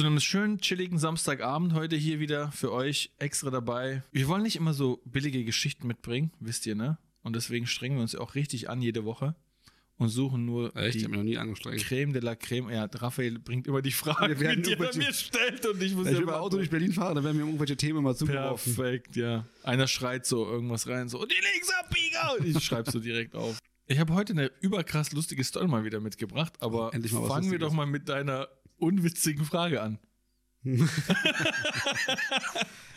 zu einem schönen, chilligen Samstagabend heute hier wieder für euch extra dabei. Wir wollen nicht immer so billige Geschichten mitbringen, wisst ihr, ne? Und deswegen strengen wir uns auch richtig an jede Woche und suchen nur Echt? Ich die habe mich noch nie angestrengt. Creme de la Creme. Ja, Raphael bringt immer die Fragen, Wir werden die er mir stellt und ich muss ich ja mit dem Auto durch Berlin fahre, dann werden mir irgendwelche Themen immer zugeworfen. Perfekt, ja. Einer schreit so irgendwas rein, so, und die Linksabbieger! Und ich schreib's so direkt auf. Ich habe heute eine überkrass lustige Story mal wieder mitgebracht, aber mal fangen wir doch mal mit deiner unwitzigen Frage an.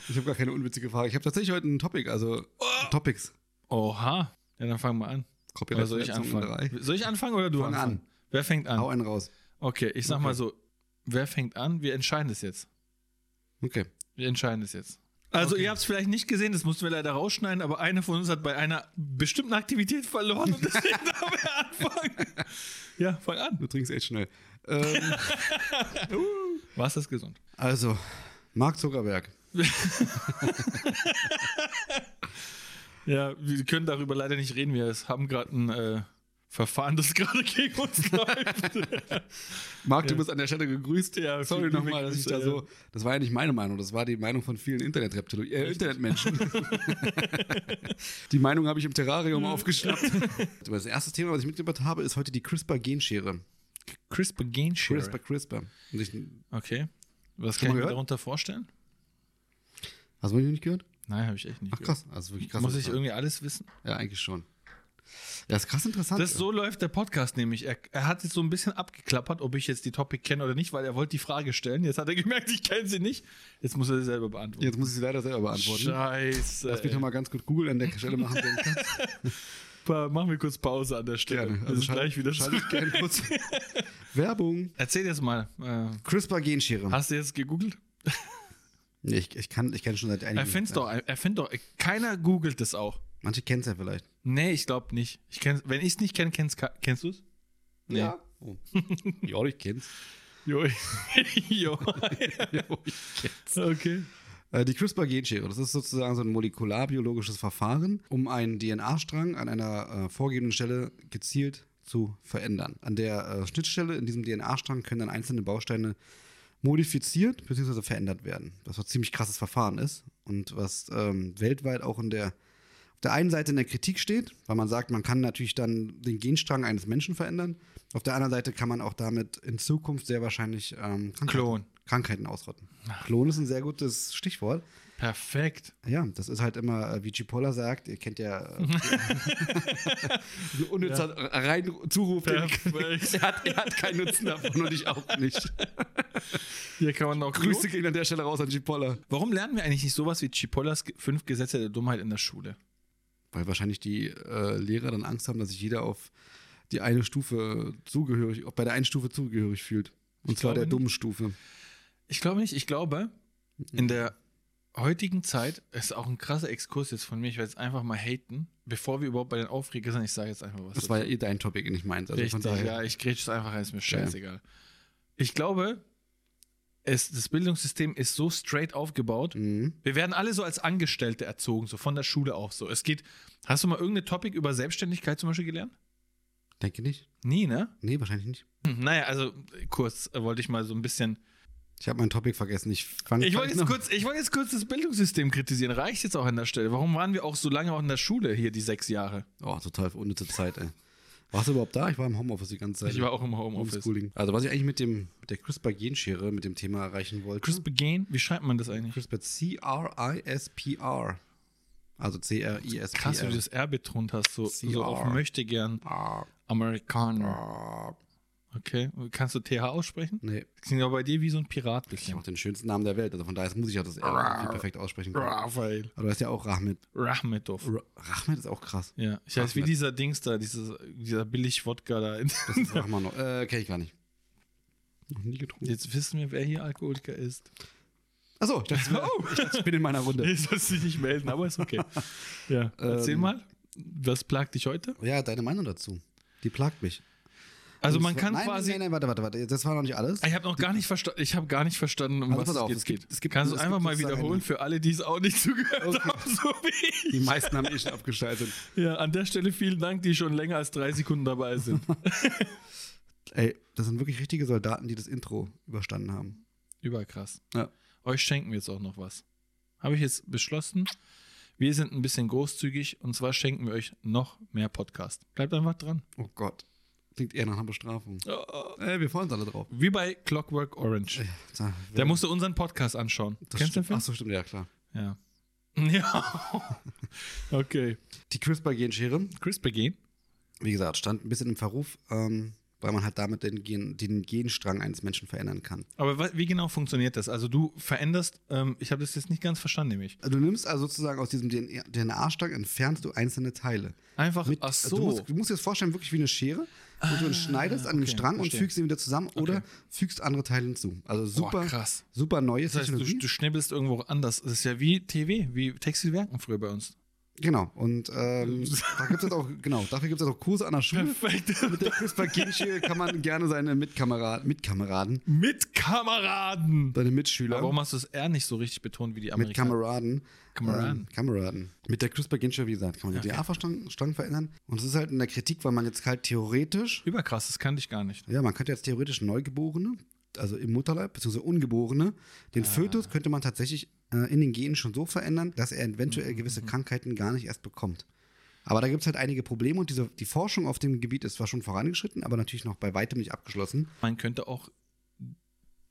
Ich habe gar keine unwitzige Frage. Ich habe tatsächlich heute ein Topic, also Topics. Oha. Ja, dann fangen wir an. Oder soll ich anfangen? Soll ich anfangen oder du Fang anfangen? an. Wer fängt an? Hau einen raus. Okay, ich sag Okay. mal so, wer fängt an? Wir entscheiden das jetzt. Okay. Wir entscheiden das jetzt. Also, Okay. ihr habt es vielleicht nicht gesehen, das mussten wir leider rausschneiden, aber einer von uns hat bei einer bestimmten Aktivität verloren und deswegen darf er anfangen. Ja, fang an. Du trinkst echt schnell. Ähm, Was ist gesund? also, Mark Zuckerberg. Ja, wir können darüber leider nicht reden. Wir haben gerade ein äh, Verfahren, das gerade gegen uns läuft. Mark, du Ja. bist an der Stelle gegrüßt. Ja, Sorry nochmal, dass ich da Grüße, so. Das war ja nicht meine Meinung, das war die Meinung von vielen Internetreptilo äh, Internetmenschen. die Meinung habe ich im Terrarium aufgeschnappt. Das erste Thema, was ich mitgebracht habe, ist heute die CRISPR-Genschere. CRISPR Gene CRISPR, CRISPR. Und ich, Okay. Was kann ich mir gehört? darunter vorstellen? hast du mich nicht gehört? Nein, habe ich echt nicht. Ach krass, also wirklich krass. Muss ich irgendwie alles wissen? Ja, eigentlich schon. Ja, ist krass interessant. Das so läuft der Podcast nämlich. Er, er hat jetzt so ein bisschen abgeklappert, ob ich jetzt die Topic kenne oder nicht, weil er wollte die Frage stellen. Jetzt hat er gemerkt, ich kenne sie nicht. Jetzt muss er sie selber beantworten. Jetzt muss ich sie leider selber beantworten. Scheiße. Lass mich ey. noch mal ganz gut Google an der Stelle machen. Ich kann. Machen wir kurz Pause an der Stelle. Gerne. Also sind gleich wieder schalte ich gerne kurz. Werbung. Erzähl jetzt mal. Äh, CRISPR-Genschere. hast du jetzt gegoogelt? Nee, ich, ich kann ich kenn schon seit einigen Erfind's doch. Erfind doch. Keiner googelt das auch. Manche kennen es ja vielleicht. Nee, ich glaube nicht. Ich kenn, wenn ich es nicht kenne, kennst, kennst du es? Nee. Ja. Oh. ja, ich kenn's. Jo. jo. okay. Äh, Die CRISPR-Genschere, das ist sozusagen so ein molekularbiologisches Verfahren, um einen DNA-Strang an einer äh, vorgegebenen Stelle gezielt zu verändern. An der äh, Schnittstelle in diesem DNA-Strang können dann einzelne Bausteine modifiziert bzw. verändert werden. Was ein ziemlich krasses Verfahren ist und was ähm, weltweit auch in der, auf der einen Seite in der Kritik steht, weil man sagt, man kann natürlich dann den Genstrang eines Menschen verändern. Auf der anderen Seite kann man auch damit in Zukunft sehr wahrscheinlich ähm, Krankheiten, Klon. Krankheiten ausrotten. Klon ist ein sehr gutes Stichwort. Perfekt. Ja, das ist halt immer, äh, wie Cipolla sagt, ihr kennt ja äh, so unnützer rein Zuruf. den- Perfekt. er, hat, er hat keinen Nutzen davon und ich auch nicht. Hier kann man auch Grüße gehen an der Stelle raus an Cipolla. Warum lernen wir eigentlich nicht sowas wie Chipollas fünf Gesetze der Dummheit in der Schule? Weil wahrscheinlich die äh, Lehrer dann Angst haben, dass sich jeder auf die eine Stufe zugehörig, auch bei der einen Stufe zugehörig fühlt. Und Ich zwar der dummen Stufe. Ich glaube nicht. Ich glaube, in der heutigen Zeit ist auch ein krasser Exkurs jetzt von mir. Ich werde jetzt einfach mal haten, bevor wir überhaupt bei den Aufreger sind. Ich sage jetzt einfach was. Das war ja eh dein Topic, nicht meins. Also Richtig, ja, ich grätsch es einfach, ist mir scheißegal. Ich glaube, es, das Bildungssystem ist so straight aufgebaut. Mhm. Wir werden alle so als Angestellte erzogen, so von der Schule auch so. Es geht. Hast du mal irgendeine Topic über Selbstständigkeit zum Beispiel gelernt? Denke nicht. Nie, ne? Nee, wahrscheinlich nicht. Hm, Naja, also kurz äh, wollte ich mal so ein bisschen. Ich habe mein Topic vergessen. Ich Ich wollte jetzt, kurz, ich wollte jetzt kurz das Bildungssystem kritisieren. Reicht jetzt auch an der Stelle? Warum waren wir auch so lange auch in der Schule hier, die sechs Jahre? Oh, total unnütze Zeit, ey. Warst du überhaupt da? Ich war im Homeoffice die ganze Zeit. Ich war auch im Homeoffice. Also, was ich eigentlich mit, dem, mit der CRISPR-Genschere, mit dem Thema erreichen wollte. CRISPR Gain, wie schreibt man das eigentlich? CRISPR, C-R-I-S-P-R. Also C-R-I-S-P-R. Krass, wie du das R betont hast, so, so auf möchte gern Amerikaner. Okay, kannst du TH aussprechen? Nee, Das klingt aber bei dir wie so ein Pirat ich bisschen. habe auch den schönsten Namen der Welt. Also von daher muss ich auch das irgendwie perfekt aussprechen können. Raphael. Aber du heißt ja auch Rahmet. Rahmetov. Rahmet ist auch krass. Ja, ich weiß wie dieser Dings da, dieses, dieser Billig-Wodka da. Das ist Rahmanov. Äh, kenn ich gar nicht. Noch nie getrunken. Jetzt wissen wir, wer hier Alkoholiker ist. Achso, ich, dachte, Oh. ich dachte, ich bin in meiner Runde. Ich soll dich nicht melden, aber ist okay. Ja, erzähl Ähm, mal, was plagt dich heute? Ja, deine Meinung dazu. Die plagt mich. Also man kann nein, quasi. Nein, nein, warte, warte, warte. Das war noch nicht alles. Ich habe noch gar nicht verstanden. Ich habe gar nicht verstanden, um Also was es auf, jetzt es geht. es gibt- Kannst du es einfach mal wiederholen für alle, die es auch nicht zugehört Okay. haben, so wie ich. Die meisten haben eh schon abgeschaltet. Ja, an der Stelle vielen Dank, die schon länger als drei Sekunden dabei sind. Ey, das sind wirklich richtige Soldaten, die das Intro überstanden haben. Überkrass. Ja. Euch schenken wir jetzt auch noch was. Habe ich jetzt beschlossen. Wir sind ein bisschen großzügig und zwar schenken wir euch noch mehr Podcast. Bleibt einfach dran. Oh Gott. Klingt eher nach einer Bestrafung. Äh, wir freuen uns alle drauf. Wie bei Clockwork Orange. Der musste unseren Podcast anschauen. das Kennst du den. Film? Achso, stimmt, ja, klar. Ja. Ja. okay. Die CRISPR-Genschere, CRISPR-Gen. wie gesagt, stand ein bisschen im Verruf, ähm, weil man halt damit den, Gen, den Genstrang eines Menschen verändern kann. Aber wie genau funktioniert das? Also du veränderst, ähm, ich habe das jetzt nicht ganz verstanden, nämlich. Also du nimmst also sozusagen aus diesem DNA-Strang, entfernst du einzelne Teile. Einfach, Mit- ach also so. Du musst, du musst dir das vorstellen, wirklich wie eine Schere, wo du ihn schneidest an dem okay, Strang verstehe. und fügst ihn wieder zusammen oder Okay. fügst andere Teile hinzu. Also super, Boah, krass. super neue Das heißt, du, Technologie. du schnibbelst irgendwo anders. Das ist ja wie TV, wie Textilwerken früher bei uns. Genau. Und ähm, da gibt es auch, genau, dafür gibt es auch Kurse an der Schule. Perfekt. Mit der CRISPR-Genschere kann man gerne seine Mitkameraden, Mitkameraden, Mit Kameraden. seine Mitschüler, Aber warum hast du das R nicht so richtig betont wie die mit Amerikaner? Kameraden, Kameraden. ähm, Kameraden. Mit der CRISPR-Genschere, wie gesagt, kann man den Okay. DNA-Strang Strang verändern. Und es ist halt in der Kritik, weil man jetzt halt theoretisch Überkrass, das kannte ich gar nicht. Ja, man könnte jetzt theoretisch Neugeborene, also im Mutterleib, beziehungsweise Ungeborene, den Fötus könnte man tatsächlich äh, in den Genen schon so verändern, dass er eventuell gewisse Krankheiten gar nicht erst bekommt. Aber da gibt es halt einige Probleme und diese, die Forschung auf dem Gebiet ist zwar schon vorangeschritten, aber natürlich noch bei weitem nicht abgeschlossen. Man könnte auch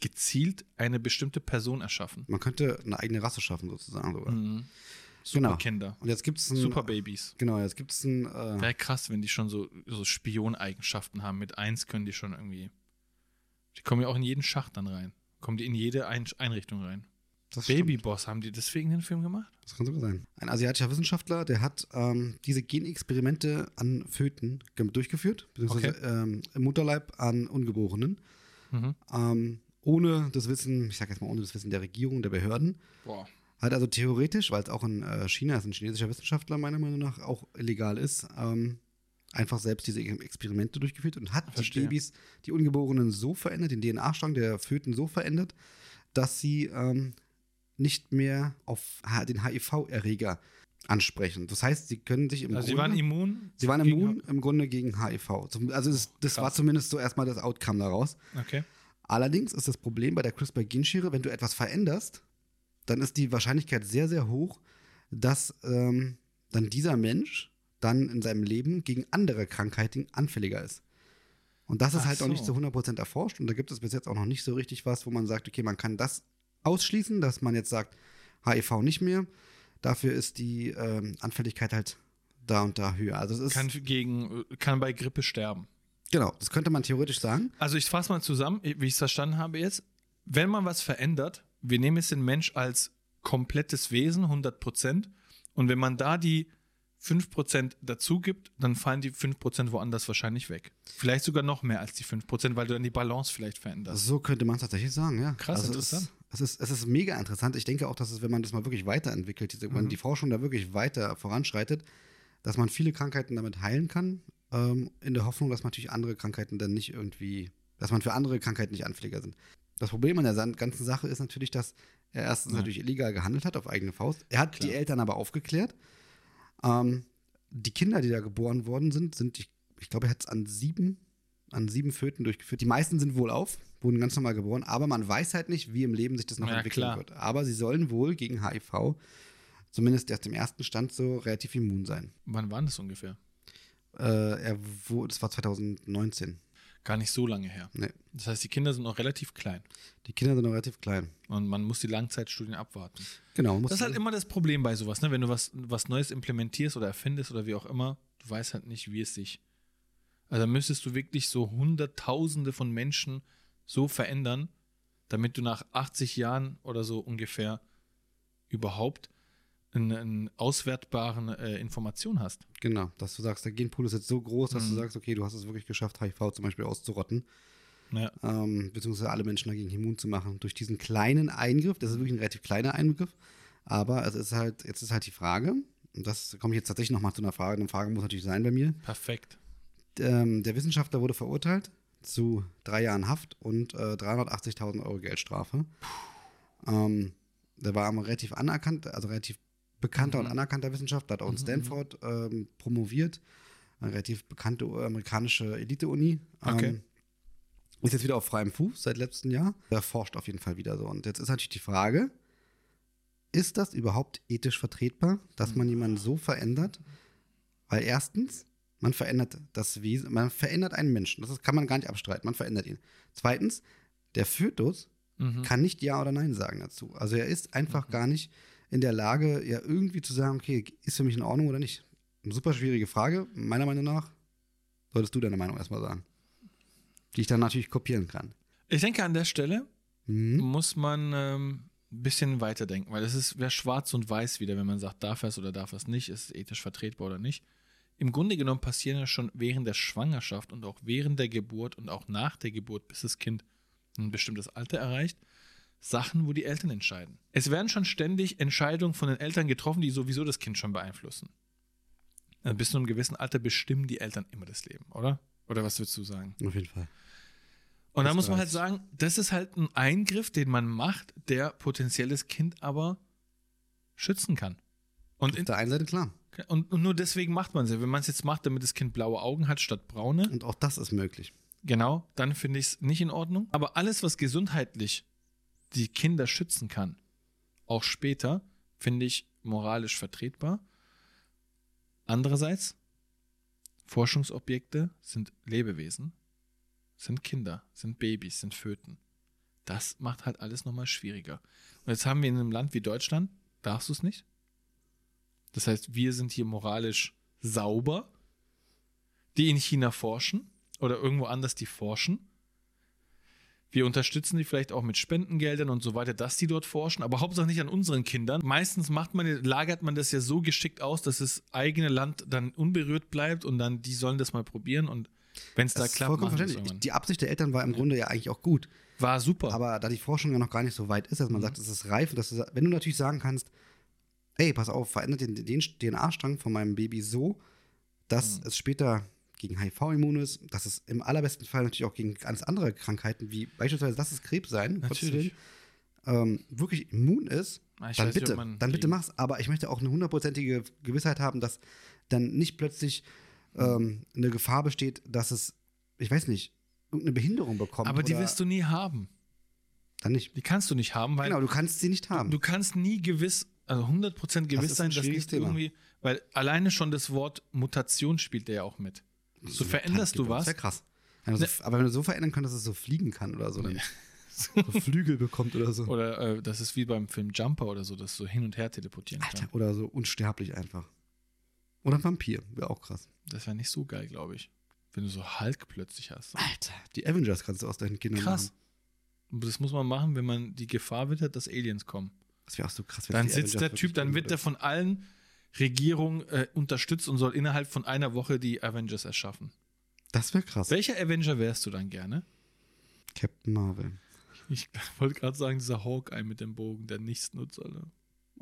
gezielt eine bestimmte Person erschaffen. Man könnte eine eigene Rasse schaffen, sozusagen sogar. Mhm. Genau. Superkinder. Und jetzt gibt es ein. Superbabys. Genau, jetzt gibt es ein. Äh, Wäre krass, wenn die schon so, so Spioneigenschaften haben. Mit eins können die schon irgendwie. Die kommen ja auch in jeden Schacht dann rein. Kommen die in jede Ein Einrichtung rein. das. Babyboss, haben die deswegen den Film gemacht? Das kann sogar sein. Ein asiatischer Wissenschaftler, der hat ähm, diese Genexperimente an Föten ge- durchgeführt, beziehungsweise ähm, im Mutterleib an Ungeborenen, Mhm. ähm, ohne das Wissen, ich sag jetzt mal ohne das Wissen der Regierung, der Behörden. Boah. Hat also theoretisch, weil es auch in äh, China, ist ein chinesischer Wissenschaftler meiner Meinung nach auch illegal ist, ähm, einfach selbst diese Experimente durchgeführt und hat Verstehe. die Babys, die Ungeborenen so verändert, den DNA-Strang der Föten so verändert, dass sie ähm, nicht mehr auf den HIV-Erreger ansprechen. Das heißt, sie können sich im Also sie Grunde, waren immun? sie waren gegen- immun im Grunde gegen HIV. Also das, das war zumindest so erstmal das Outcome daraus. Okay. Allerdings ist das Problem bei der CRISPR-Genschere, wenn du etwas veränderst, dann ist die Wahrscheinlichkeit sehr, sehr hoch, dass ähm, dann dieser Mensch dann in seinem Leben gegen andere Krankheiten anfälliger ist. Und das ist Ach halt auch nicht so. zu 100% erforscht und da gibt es bis jetzt auch noch nicht so richtig was, wo man sagt, okay, man kann das ausschließen, dass man jetzt sagt, HIV nicht mehr. Dafür ist die ähm, Anfälligkeit halt da und da höher. Also es ist, Kann, gegen, kann bei Grippe sterben. genau, das könnte man theoretisch sagen. Also ich fasse mal zusammen, wie ich es verstanden habe jetzt. Wenn man was verändert, wir nehmen jetzt den Mensch als komplettes Wesen, 100 Prozent. Und wenn man da die 5% dazu gibt, dann fallen die 5% woanders wahrscheinlich weg. Vielleicht sogar noch mehr als die 5%, weil du dann die Balance vielleicht veränderst. So könnte man es tatsächlich sagen, ja. Krass, also interessant. Es ist, es, ist, es ist mega interessant. Ich denke auch, dass es, wenn man das mal wirklich weiterentwickelt, Mhm. wenn die Forschung da wirklich weiter voranschreitet, dass man viele Krankheiten damit heilen kann, ähm, in der Hoffnung, dass man natürlich andere Krankheiten dann nicht irgendwie, dass man für andere Krankheiten nicht anfälliger sind. Das Problem an der ganzen Sache ist natürlich, dass er erstens Ja. natürlich illegal gehandelt hat auf eigene Faust. Er hat Klar. die Eltern aber aufgeklärt. Ähm, die Kinder, die da geboren worden sind, sind, ich, ich glaube, er hat es an sieben, an sieben Föten durchgeführt. Die meisten sind wohl auf, wurden ganz normal geboren, aber man weiß halt nicht, wie im Leben sich das noch Ja, entwickeln klar. wird. Aber sie sollen wohl gegen HIV, zumindest erst im ersten Stand, so relativ immun sein. Wann war das ungefähr? Äh, er wurde, das war 2019. Gar nicht so lange her. Nee. Das heißt, die Kinder sind noch relativ klein. Die Kinder sind noch relativ klein. Und man muss die Langzeitstudien abwarten. Genau. Das ist halt immer das Problem bei sowas, ne? Wenn du was, was Neues implementierst oder erfindest oder wie auch immer, du weißt halt nicht, wie es sich. Also da müsstest du wirklich so Hunderttausende von Menschen so verändern, damit du nach 80 Jahren oder so ungefähr überhaupt eine, eine auswertbare äh, Information hast. Genau, dass du sagst, der Genpool ist jetzt so groß, dass du Mhm. sagst, okay, du hast es wirklich geschafft, HIV zum Beispiel auszurotten, Ja. ähm, beziehungsweise alle Menschen dagegen immun zu machen. Durch diesen kleinen Eingriff, das ist wirklich ein relativ kleiner Eingriff, aber es ist halt, jetzt ist halt die Frage, und das komme ich jetzt tatsächlich nochmal zu einer Frage, eine Frage muss natürlich sein bei mir. Perfekt. Ähm, der Wissenschaftler wurde verurteilt zu drei Jahren Haft und äh, 380.000 Euro Geldstrafe. Ähm, der war aber relativ anerkannt, also relativ bekannter Mhm. und anerkannter Wissenschaftler, hat auch in Mhm, Stanford ähm, promoviert, eine relativ bekannte amerikanische Elite-Uni. Ähm, Okay. ist jetzt wieder auf freiem Fuß seit letztem Jahr. Er forscht auf jeden Fall wieder so. Und jetzt ist natürlich die Frage, ist das überhaupt ethisch vertretbar, dass man jemanden so verändert? Weil erstens, man verändert das Wesen, man verändert einen Menschen. Das kann man gar nicht abstreiten. Man verändert ihn. Zweitens, der Fötus Mhm. kann nicht Ja oder Nein sagen dazu. Also er ist einfach gar nicht in der Lage, ja irgendwie zu sagen, okay, ist für mich in Ordnung oder nicht. Eine super schwierige Frage. Meiner Meinung nach solltest du deine Meinung erstmal sagen. Die ich dann natürlich kopieren kann. Ich denke, an der Stelle Mhm. muss man ähm, ein bisschen weiterdenken, weil es wäre schwarz und weiß wieder, wenn man sagt, darf er es oder darf er es nicht, ist es ethisch vertretbar oder nicht. Im Grunde genommen passieren ja schon während der Schwangerschaft und auch während der Geburt und auch nach der Geburt, bis das Kind ein bestimmtes Alter erreicht, Sachen, wo die Eltern entscheiden. Es werden schon ständig Entscheidungen von den Eltern getroffen, die sowieso das Kind schon beeinflussen. Also bis zu einem gewissen Alter bestimmen die Eltern immer das Leben, oder? Oder was würdest du sagen? Auf jeden Fall. Und da muss man halt sagen, das ist halt ein Eingriff, den man macht, der potenzielles Kind aber schützen kann. Und, Auf der einen Seite klar. und, und nur deswegen macht man es. Wenn man es jetzt macht, damit das Kind blaue Augen hat statt braune, Und auch das ist möglich. Genau, dann finde ich es nicht in Ordnung. Aber alles, was gesundheitlich die Kinder schützen kann, auch später, finde ich moralisch vertretbar. Andererseits, Forschungsobjekte sind Lebewesen, sind Kinder, sind Babys, sind Föten. Das macht halt alles nochmal schwieriger. Und jetzt haben wir in einem Land wie Deutschland, darfst du es nicht. Das heißt, wir sind hier moralisch sauber. Die in China forschen oder irgendwo anders die forschen. Wir unterstützen die vielleicht auch mit Spendengeldern und so weiter, dass die dort forschen, aber Hauptsache nicht an unseren Kindern. Meistens macht man, lagert man das ja so geschickt aus, dass das eigene Land dann unberührt bleibt und dann die sollen das mal probieren und wenn es da klappt, vollkommen verständlich. Die Absicht der Eltern war im Grunde ja eigentlich auch gut. War super. Aber da die Forschung ja noch gar nicht so weit ist, dass man Mhm. sagt, es ist reif, dass du, wenn du natürlich sagen kannst, ey, pass auf, verändert den, den DNA-Strang von meinem Baby so, dass Mhm. es später gegen HIV immun ist, dass es im allerbesten Fall natürlich auch gegen ganz andere Krankheiten, wie beispielsweise, lass es Krebs sein, Natürlich. Ähm, wirklich immun ist, Ah, ich dann nicht, bitte, man dann bitte mach's. Aber ich möchte auch eine hundertprozentige Gewissheit haben, dass dann nicht plötzlich ähm, eine Gefahr besteht, dass es, ich weiß nicht, irgendeine Behinderung bekommt. aber die wirst du nie haben. dann nicht. Die kannst du nicht haben, weil Genau, du kannst sie nicht haben. du kannst nie gewiss, also 100% gewiss ist sein, ein dass nicht Thema. irgendwie, weil alleine schon das Wort Mutation spielt ja auch mit. So veränderst du Das was. wäre krass. Wenn du Ne. so, aber wenn du so verändern kannst, dass es so fliegen kann oder so, dann so Flügel bekommt oder so. Oder äh, das ist wie beim Film Jumper oder so, dass du hin und her teleportieren Alter, kannst. oder so unsterblich einfach. Oder ein Vampir, wäre auch krass. Das wäre nicht so geil, glaube ich. Wenn du so Hulk plötzlich hast. Alter, die Avengers kannst du aus deinen Kindern Krass. machen. Und Das muss man machen, wenn man die Gefahr wittert, dass Aliens kommen. Das wäre auch so krass. wenn Dann sitzt der Typ, dann wird der von allen Regierungen äh, unterstützt und soll innerhalb von einer Woche die Avengers erschaffen. Das wäre krass. Welcher Avenger wärst du dann gerne? Captain Marvel. Ich wollte gerade sagen, dieser Hawkeye mit dem Bogen, der nichts nutzt, Alter.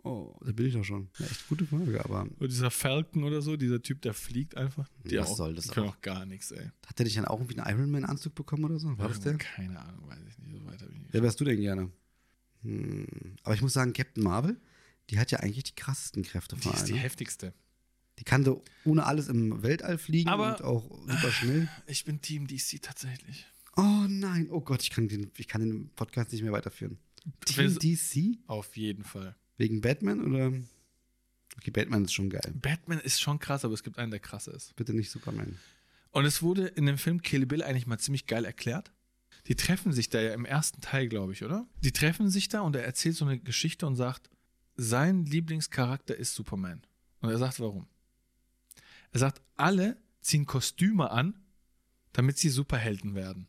Oh, da bin ich doch schon. Eine echt gute Frage, aber Oder dieser Falcon oder so, dieser Typ, der fliegt einfach. Die Was auch, soll das können auch? gar nichts, ey. hat der nicht dann auch irgendwie einen Iron Man-Anzug bekommen oder so? War das der? Keine Ahnung, weiß ich nicht. So weit hab ich nicht. Wer wärst du denn gerne? Hm. Aber ich muss sagen, Captain Marvel, die hat ja eigentlich die krassesten Kräfte Die von ist die heftigste. Die kann so ohne alles im Weltall fliegen Aber- und auch super schnell. Ich bin Team DC tatsächlich. Oh nein, oh Gott, ich kann den, ich kann den Podcast nicht mehr weiterführen. Team DC? Auf jeden Fall. Wegen Batman oder? Okay, Batman ist schon geil. Batman ist schon krass, aber es gibt einen, der krasser ist. Bitte nicht Superman. Und es wurde in dem Film Kill Bill eigentlich mal ziemlich geil erklärt. Die treffen sich da ja im ersten Teil, glaube ich, oder? Die treffen sich da und er erzählt so eine Geschichte und sagt, sein Lieblingscharakter ist Superman. Und er sagt, warum? Er sagt, alle ziehen Kostüme an, damit sie Superhelden werden.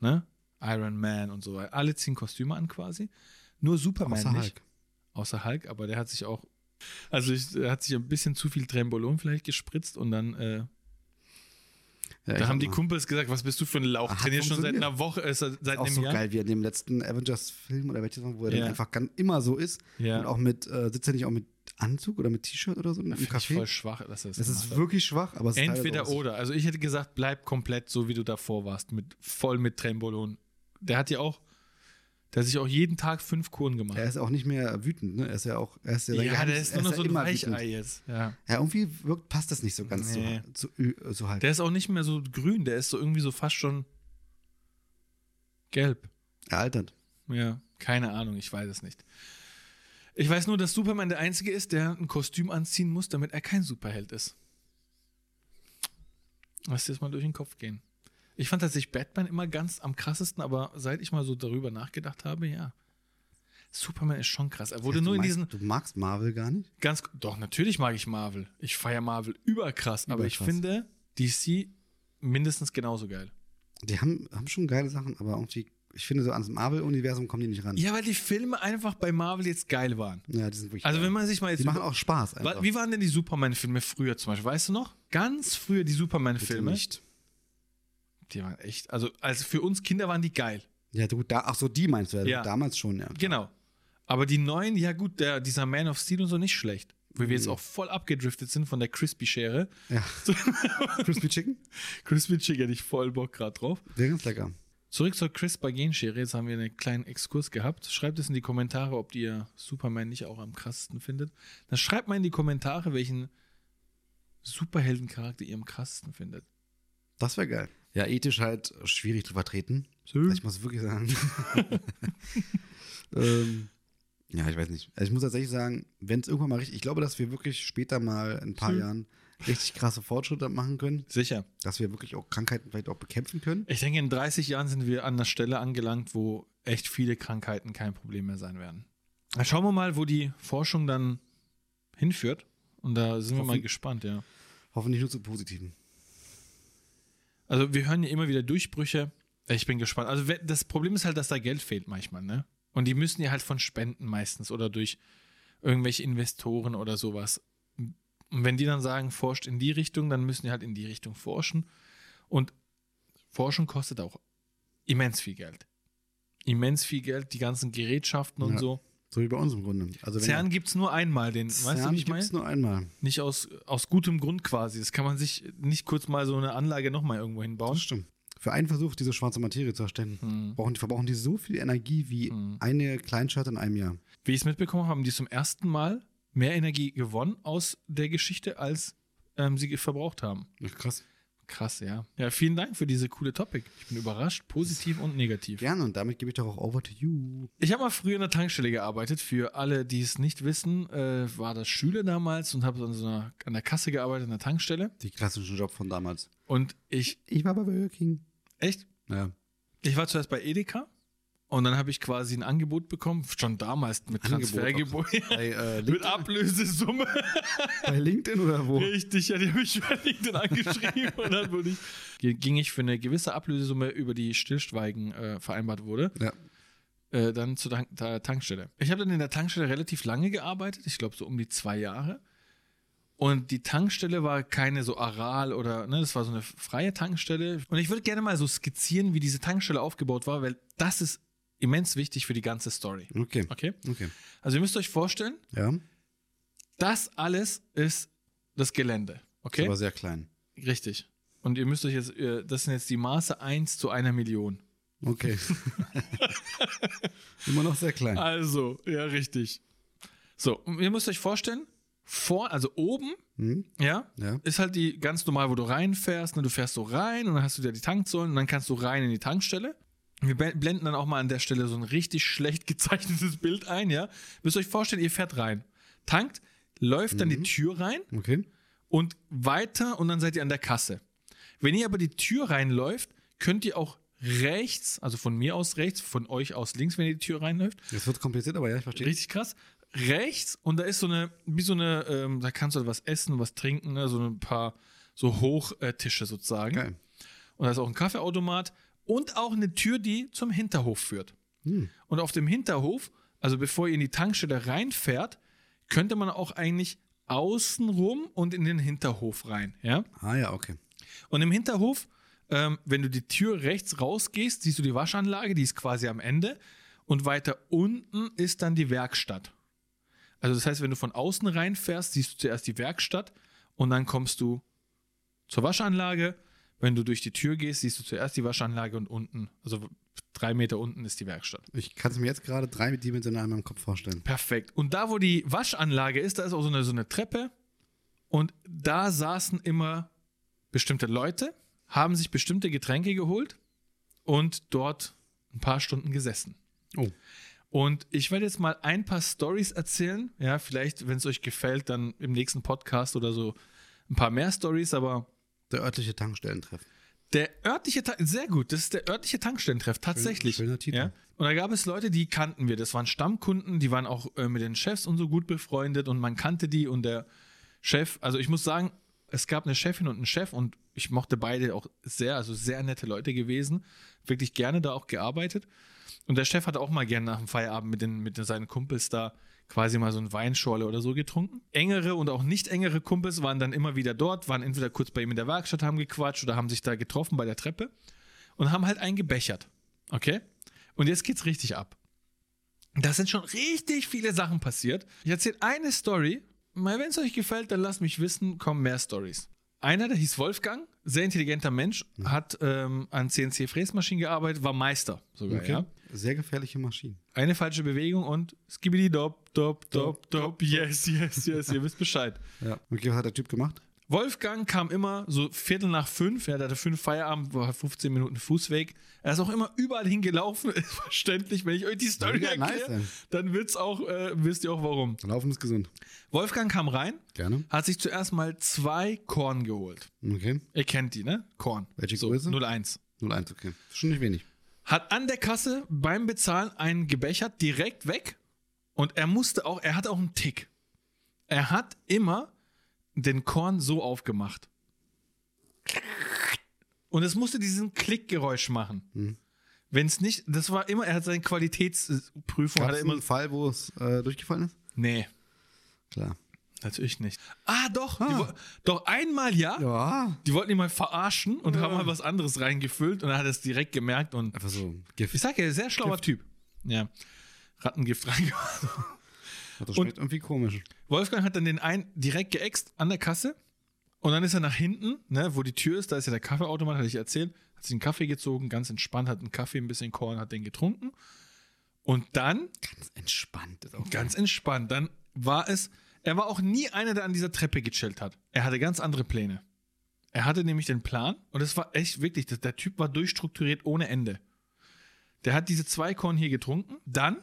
Ne? Iron Man und so weiter. Alle ziehen Kostüme an quasi. Nur Superman Außer nicht. Hulk. Außer Hulk, aber der hat sich auch, also ich, er hat sich ein bisschen zu viel Trembolon vielleicht gespritzt und dann, äh, Ja, da haben hab die Kumpels gesagt, was bist du für ein Lauch? Hat Trainierst schon seit einer Woche, äh, seit, seit auch einem so Jahr. geil, wie in dem letzten Avengers-Film oder welches, wo er Ja. dann einfach ganz, immer so ist. Ja. Und auch mit, äh, sitzt er nicht auch mit Anzug oder mit T-Shirt oder so ich Café? voll schwach, dass das Das ist wirklich schwach, aber es ist Entweder auch- oder. Also ich hätte gesagt, bleib komplett so, wie du davor warst, mit voll mit Trembolon. Der hat ja auch, der hat sich auch jeden Tag fünf Kuren gemacht. Er ist auch nicht mehr wütend, ne? Er ist ja auch, er ist ja, ja, der ist nur noch ja so ein Weichei jetzt. Ja. Ja, irgendwie wirkt, passt das nicht so ganz Nee. so, so, so halt. Der ist auch nicht mehr so grün, der ist so irgendwie so fast schon Gelb. Er altert. Ja, keine Ahnung, ich weiß es nicht. Ich weiß nur, dass Superman der Einzige ist, der ein Kostüm anziehen muss, damit er kein Superheld ist. Lass dir das mal durch den Kopf gehen. Ich fand tatsächlich Batman immer ganz am krassesten, aber seit ich mal so darüber nachgedacht habe, ja. Superman ist schon krass. Er wurde du nur in diesen Du magst Marvel gar nicht? ganz. Doch, natürlich mag ich Marvel. Ich feiere Marvel überkrass, aber ich finde DC mindestens genauso geil. Die haben, haben schon geile Sachen, aber irgendwie, ich finde, so ans Marvel-Universum kommen die nicht ran. Ja, weil die Filme einfach bei Marvel jetzt geil waren. Ja, die sind wirklich. Also, geil. wenn man sich mal jetzt. die machen auch Spaß. Einfach. Wie waren denn die Superman-Filme früher zum Beispiel? Weißt du noch? Ganz früher die Superman-Filme. nicht. Die waren echt. Also, also für uns Kinder waren die geil. Ja, du, da, ach so, die meinst du ja. Ja. Damals schon, ja. Genau. Aber die neuen, ja gut, der, dieser Man of Steel und so nicht schlecht. Wo wir jetzt Mhm. auch voll abgedriftet sind von der Crispy-Schere. ja. Crispy Chicken? Crispy Chicken hätte ich voll Bock gerade drauf. Wäre ganz lecker. Zurück zur Crisper-Genschere. Jetzt haben wir einen kleinen Exkurs gehabt. Schreibt es in die Kommentare, ob ihr Superman nicht auch am krassesten findet. Dann schreibt mal in die Kommentare, welchen Superheldencharakter ihr am krassesten findet. Das wäre geil. Ja, ethisch halt schwierig zu vertreten. So. Ich muss wirklich sagen. ähm, ja, ich weiß nicht. Also ich muss tatsächlich sagen, wenn es irgendwann mal richtig, ich glaube, dass wir wirklich später mal in ein paar. Jahren richtig krasse Fortschritte machen können, Sicher. dass wir wirklich auch Krankheiten vielleicht auch bekämpfen können. Ich denke, in 30 Jahren sind wir an der Stelle angelangt, wo echt viele Krankheiten kein Problem mehr sein werden. Na, schauen wir mal, wo die Forschung dann hinführt. Und da sind wir mal Hoffen- gespannt, ja. Hoffentlich nur zu positiven. Also wir hören ja immer wieder Durchbrüche. Ich bin gespannt. Also das Problem ist halt, dass da Geld fehlt manchmal, ne? Und die müssen ja halt von Spenden meistens oder durch irgendwelche Investoren oder sowas. Und wenn die dann sagen, forscht in die Richtung, dann müssen die halt in die Richtung forschen. Und Forschung kostet auch immens viel Geld. Immens viel Geld, die ganzen Gerätschaften und Ja. so. So wie bei uns im Grunde. Also CERN gibt es nur einmal, den, weißt du, CERN wie ich meine? nur einmal. Nicht aus, aus gutem Grund quasi. Das kann man sich nicht kurz mal so eine Anlage nochmal irgendwo hinbauen. Das stimmt. Für einen Versuch, diese schwarze Materie zu erstellen, Hm. brauchen, verbrauchen die so viel Energie wie eine Kleinstadt in einem Jahr. Wie ich es mitbekommen habe, haben die zum ersten Mal mehr Energie gewonnen aus der Geschichte, als ähm, sie verbraucht haben. Ach, krass. Krass, ja. Ja, vielen Dank für diese coole Topic. Ich bin überrascht, positiv und negativ. Gerne, und damit gebe ich doch auch over to you. Ich habe mal früher in der Tankstelle gearbeitet. Für alle, die es nicht wissen, äh, war das Schüler damals und habe an, so einer, an der Kasse gearbeitet in der Tankstelle. Die klassischen Job von damals. Und ich, Ich war bei Burger King. echt, Ja. ich war zuerst bei Edeka und dann habe ich quasi ein Angebot bekommen, schon damals mit Transfergebot. Bei, äh, mit Ablösesumme. bei LinkedIn oder wo? Richtig, ja, die habe ich über LinkedIn angeschrieben und dann wurde ich, ging ich für eine gewisse Ablösesumme, über die Stillschweigen äh, vereinbart wurde, Ja. äh, dann zur Tank der Tankstelle. Ich habe dann in der Tankstelle relativ lange gearbeitet, ich glaube so um die zwei Jahre. Und die Tankstelle war keine so Aral oder, ne, das war so eine freie Tankstelle. Und ich würde gerne mal so skizzieren, wie diese Tankstelle aufgebaut war, weil das ist immens wichtig für die ganze Story. Okay. Okay? Okay. Also ihr müsst euch vorstellen, Ja. das alles ist das Gelände. Okay? Aber sehr klein. Richtig. Und ihr müsst euch jetzt, äh, das sind jetzt die Maße 1 zu einer Million. Okay. Immer noch sehr klein. Also, ja, richtig. So, und ihr müsst euch vorstellen, vor, also oben, Hm? ja, Ja. ist halt die ganz normal, wo du reinfährst. Ne? Du fährst so rein und dann hast du da die Tanksäulen und dann kannst du rein in die Tankstelle. Wir blenden dann auch mal an der Stelle so ein richtig schlecht gezeichnetes Bild ein, ja. Müsst euch vorstellen, ihr fährt rein, tankt, läuft dann die Tür rein Okay. und weiter und dann seid ihr an der Kasse. Wenn ihr aber die Tür reinläuft, könnt ihr auch rechts, also von mir aus rechts, von euch aus links, wenn ihr die Tür reinläuft, Jetzt wird kompliziert, aber ja, ich verstehe. richtig krass, rechts und da ist so eine, wie so eine, ähm, da kannst du was essen, was trinken, ne? so ein paar so Hochtische sozusagen. Geil. Und da ist auch ein Kaffeeautomat und auch eine Tür, die zum Hinterhof führt. Hm. Und auf dem Hinterhof, also bevor ihr in die Tankstelle reinfährt, könnte man auch eigentlich außenrum und in den Hinterhof rein, ja? Ah ja, okay. Und im Hinterhof, ähm, wenn du die Tür rechts rausgehst, siehst du die Waschanlage, die ist quasi am Ende. Und weiter unten ist dann die Werkstatt. Also das heißt, wenn du von außen reinfährst, siehst du zuerst die Werkstatt und dann kommst du zur Waschanlage. Wenn du durch die Tür gehst, siehst du zuerst die Waschanlage und unten, also drei Meter unten ist die Werkstatt. Ich kann es mir jetzt gerade dreidimensional in meinem Kopf vorstellen. Perfekt. Und da, wo die Waschanlage ist, da ist auch so eine, so eine Treppe. Und da saßen immer bestimmte Leute, haben sich bestimmte Getränke geholt und dort ein paar Stunden gesessen. Oh. Und ich werde jetzt mal ein paar Stories erzählen. Ja, vielleicht, wenn es euch gefällt, dann im nächsten Podcast oder so ein paar mehr Stories, aber Der örtliche Tankstellentreff. der örtliche, Ta sehr gut, das ist der örtliche Tankstellentreff, tatsächlich. schöner Titel. Ja? Und da gab es Leute, die kannten wir. Das waren Stammkunden, die waren auch äh, mit den Chefs und so gut befreundet und man kannte die und der Chef, also ich muss sagen, es gab eine Chefin und einen Chef und ich mochte beide auch sehr, also sehr nette Leute gewesen. Wirklich gerne da auch gearbeitet. Und der Chef hatte auch mal gerne nach dem Feierabend mit, den, mit seinen Kumpels da quasi mal so ein Weinschorle oder so getrunken. Engere und auch nicht engere Kumpels waren dann immer wieder dort, waren entweder kurz bei ihm in der Werkstatt, haben gequatscht oder haben sich da getroffen bei der Treppe und haben halt einen gebechert. Okay? Und jetzt geht's richtig ab. Da sind schon richtig viele Sachen passiert. Ich erzähle eine Story. Mal, wenn es euch gefällt, dann lasst mich wissen, kommen mehr Stories. Einer, der hieß Wolfgang, sehr intelligenter Mensch, hat ähm, an CNC-Fräsmaschinen gearbeitet, war Meister sogar, ja. Sehr gefährliche Maschinen. Eine falsche Bewegung und skibidi dop, dop, dop, dop, yes, yes, yes, ihr wisst Bescheid. Ja. Okay, was hat der Typ gemacht? Wolfgang kam immer so Viertel nach fünf, er hatte fünf Feierabend, war 15 Minuten Fußweg. Er ist auch immer überall hingelaufen, ist verständlich. Wenn ich euch die Story nice, erkläre, ey. dann wird's auch, äh, wisst ihr auch warum. Laufen ist gesund. Wolfgang kam rein, Gerne. hat sich zuerst mal zwei Korn geholt. Okay. Ihr kennt die, ne? Korn. Welche so, Größe? 01. 0,1, okay. Schon nicht wenig. Hat an der Kasse beim Bezahlen einen gebechert, direkt weg. Und er musste auch, er hat auch einen Tick. Er hat immer den Korn so aufgemacht. Und es musste diesen Klickgeräusch machen. Mhm. Wenn es nicht, das war immer, er hat seine Qualitätsprüfung, hat Gab er es immer. einen Fall, wo es äh, durchgefallen ist? Nee, Klar. Natürlich nicht. Ah, doch, Ah. doch einmal ja. Ja. Die wollten ihn mal verarschen und haben mal was anderes reingefüllt und dann hat er es direkt gemerkt und Einfach so Gift. ich sag ja, sehr schlauer Typ. Ja. Rattengift reingemacht. Das schmeckt irgendwie komisch. Wolfgang hat dann den einen direkt geäxt an der Kasse und dann ist er nach hinten, ne, wo die Tür ist, da ist ja der Kaffeeautomat, hatte ich erzählt, hat sich einen Kaffee gezogen, ganz entspannt, hat einen Kaffee, ein bisschen Korn, hat den getrunken und dann, Ganz entspannt. Ist auch ganz entspannt, dann war es, er war auch nie einer, der an dieser Treppe gechillt hat. Er hatte ganz andere Pläne. Er hatte nämlich den Plan und es war echt wirklich, der Typ war durchstrukturiert ohne Ende. Der hat diese zwei Korn hier getrunken, dann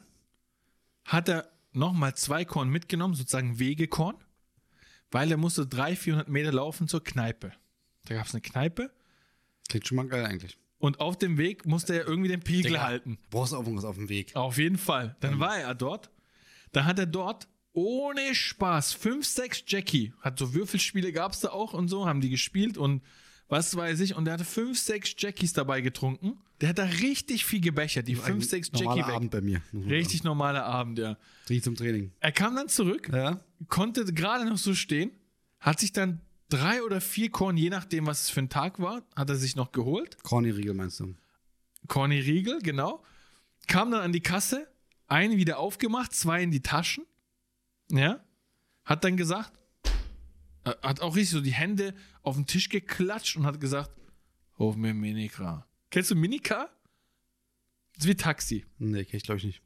hat er nochmal zwei Korn mitgenommen, sozusagen Wegekorn, weil er musste 300, 400 Meter laufen zur Kneipe. Da gab es eine Kneipe Klingt schon mal geil eigentlich. und auf dem Weg musste er irgendwie den Pegel Digga. halten. Brauchst du auch irgendwas auf dem Weg. Auf jeden Fall. Dann war er dort. Dann hat er dort ohne Spaß fünf, sechs Jackie, hat so Würfelspiele gab es da auch und so, haben die gespielt und was weiß ich. Und der hatte fünf, sechs Jackies dabei getrunken. Der hat da richtig viel gebechert, die fünf, sechs Normaler Jackie weg. Abend bei mir. Richtig normaler Abend, ja. Richtig zum Training. Er kam dann zurück, Ja. konnte gerade noch so stehen, hat sich dann drei oder vier Korn, je nachdem, was es für ein Tag war, hat er sich noch geholt. Corny-Riegel meinst du? Corny Riegel, genau. Kam dann an die Kasse, einen wieder aufgemacht, zwei in die Taschen. Ja. Hat dann gesagt, äh, hat auch richtig so die Hände auf den Tisch geklatscht und hat gesagt, ruf mir Minika. Kennst du Minika? Das ist wie Taxi. Nee, kenn ich glaube ich nicht.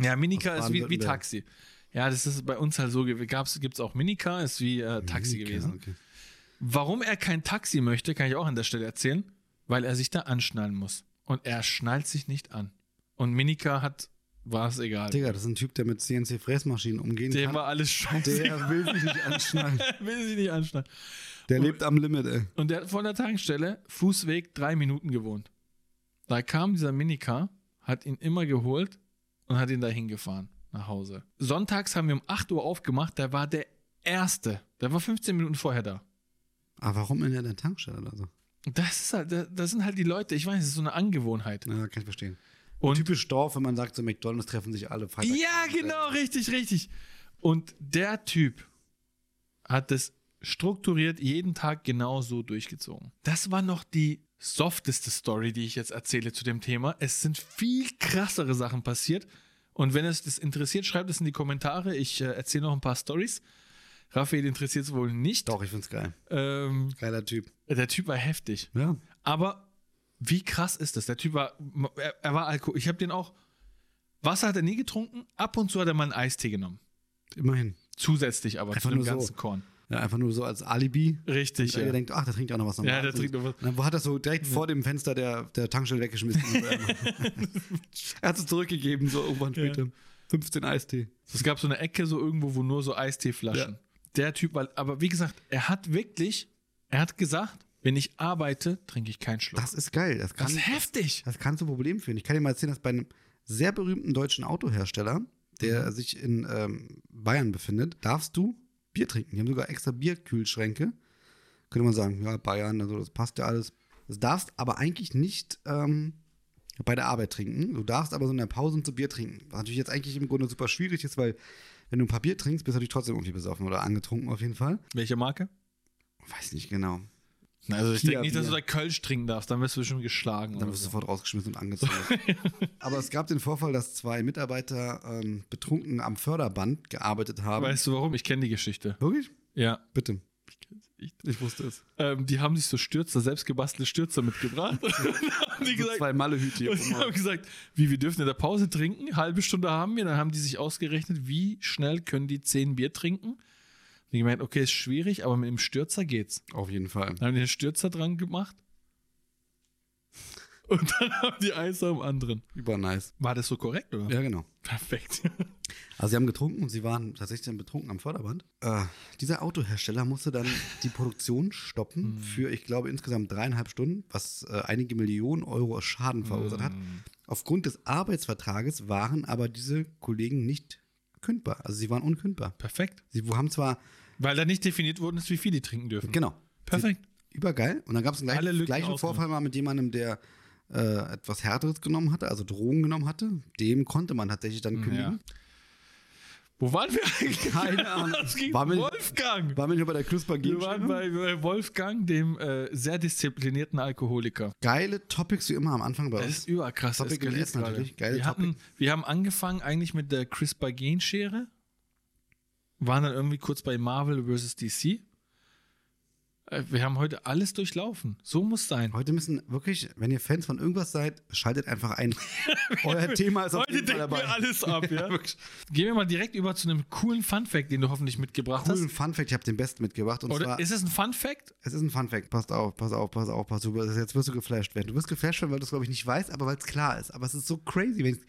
Ja, Minika ist wie, wie. Taxi. Ja, das ist bei uns halt so, gibt es auch Minika, ist wie äh, Taxi Okay, gewesen. Okay. Warum er kein Taxi möchte, kann ich auch an der Stelle erzählen, weil er sich da anschnallen muss. Und er schnallt sich nicht an. Und Minika hat, war es egal. Digga, das ist ein Typ, der mit CNC-Fräsmaschinen umgehen Dem kann. war alles scheiße. Der will sich nicht anschnallen. Der will sich nicht anschnallen. Der lebt am Limit, ey. Und der hat von der Tankstelle Fußweg drei Minuten gewohnt. Da kam dieser Minika, hat ihn immer geholt und hat ihn da hingefahren nach Hause. Sonntags haben wir um 8 Uhr aufgemacht, der war der Erste. Der war 15 Minuten vorher da. Aber warum in der Tankstelle oder so? Das ist halt, das sind halt die Leute, ich weiß, das ist so eine Angewohnheit. Ja, kann ich verstehen. Und Typisch Dorf, wenn man sagt, so McDonalds treffen sich alle Freitag. Ja, genau, richtig, richtig. Und der Typ hat es strukturiert jeden Tag genau so durchgezogen. Das war noch die softeste Story, die ich jetzt erzähle zu dem Thema. Es sind viel krassere Sachen passiert. Und wenn es das interessiert, schreibt es in die Kommentare. Ich äh, erzähle noch ein paar Stories. Raphael interessiert es wohl nicht. Doch, ich find's geil. Ähm, Geiler Typ. der Typ war heftig. Ja. Aber wie krass ist das? Der Typ war, er, er war Alkohol. Ich habe den auch, Wasser hat er nie getrunken. Ab und zu hat er mal einen Eistee genommen. Immerhin. Zusätzlich aber Einfach zu dem nur so. ganzen Korn. Ja, einfach nur so als Alibi. Richtig, Der ja. denkt, ach, der trinkt ja auch noch was Ja, Normales. der trinkt noch was. Und dann hat er so direkt vor dem Fenster der, der Tankstelle weggeschmissen. er hat es zurückgegeben, so irgendwann Ja. später. 15 Eistee. Es gab so eine Ecke so irgendwo, wo nur so Eisteeflaschen. Ja. Der Typ, weil, aber wie gesagt, er hat wirklich, er hat gesagt, wenn ich arbeite, trinke ich keinen Schluck. Das ist geil. Das kann, Das ist heftig. Das kann zu Problemen führen. Ich kann dir mal erzählen, dass bei einem sehr berühmten deutschen Autohersteller, der Mhm. sich in ähm, Bayern befindet, darfst du Bier trinken. Die haben sogar extra Bierkühlschränke. Könnte man sagen, ja, Bayern, also das passt ja alles. Das darfst aber eigentlich nicht ähm, bei der Arbeit trinken. Du darfst aber so in der Pause zu Bier trinken. Was natürlich jetzt eigentlich im Grunde super schwierig ist, weil wenn du ein paar Bier trinkst, bist du natürlich trotzdem irgendwie besoffen oder angetrunken auf jeden Fall. Welche Marke? Weiß nicht genau. Also ich denke nicht, dass du da Kölsch trinken darfst, dann wirst du schon geschlagen. Dann wirst du so. sofort rausgeschmissen und angezogen. Aber es gab den Vorfall, dass zwei Mitarbeiter ähm, betrunken am Förderband gearbeitet haben. Weißt du warum? Ich kenne die Geschichte. Wirklich? Ja. Bitte. Ich, Ich wusste es. ähm, die haben sich so Stürzer, selbstgebastelte Stürzer mitgebracht. und dann haben die gesagt, zwei Mallehüte hier. und die haben gesagt, wie, wir dürfen in der Pause trinken, halbe Stunde haben wir. Dann haben die sich ausgerechnet, wie schnell können die zehn Bier trinken. Und die gemeint, okay, ist schwierig, aber mit dem Stürzer geht's. Auf jeden Fall. Dann haben die den Stürzer dran gemacht. Und dann haben die eins am anderen. Über nice. War das so korrekt, oder? Ja, genau. Perfekt. Also sie haben getrunken und sie waren tatsächlich dann betrunken am Förderband. Äh, dieser Autohersteller musste dann die Produktion stoppen für, ich glaube, insgesamt dreieinhalb Stunden, was äh, einige Millionen Euro Schaden verursacht hat. Aufgrund des Arbeitsvertrages waren aber diese Kollegen nicht kündbar. Also sie waren unkündbar. Perfekt. Sie haben zwar, Weil da nicht definiert worden ist, wie viel die trinken dürfen. genau, Perfekt. übergeil. Und dann gab es einen Alle gleichen, gleichen. Vorfall mal mit jemandem, der äh, etwas Härteres genommen hatte, also Drogen genommen hatte. Dem konnte man tatsächlich dann kündigen. Wo waren wir eigentlich? Keine Ahnung. Das ging War mir- Wolfgang. War mir nur bei der CRISPR Wir waren bei, bei Wolfgang, dem äh, sehr disziplinierten Alkoholiker. Geile Topics wie immer am Anfang bei Das uns. ist überkrass. Topic gerade. natürlich. Geile wir, hatten, wir haben angefangen eigentlich mit der CRISPR-Genschere, waren dann irgendwie kurz bei Marvel vs. DC. Äh, Wir haben heute alles durchlaufen. So muss sein. Heute müssen wirklich, wenn ihr Fans von irgendwas seid, schaltet einfach ein. Euer Thema ist auf Heute jeden Fall dabei. wir alles ab, ja? wirklich. Gehen wir mal direkt über zu einem coolen Funfact, den du hoffentlich mitgebracht Coolen hast. Fun Fact, ich habe den besten mitgebracht. Und Oder zwar, ist es ein Funfact? es ist ein Fun Fact. Passt auf, pass auf, pass auf, pass auf. Jetzt wirst du geflasht werden. Du wirst geflasht werden, weil du es, glaube ich, nicht weißt, aber weil es klar ist. Aber es ist so crazy. Wenn ich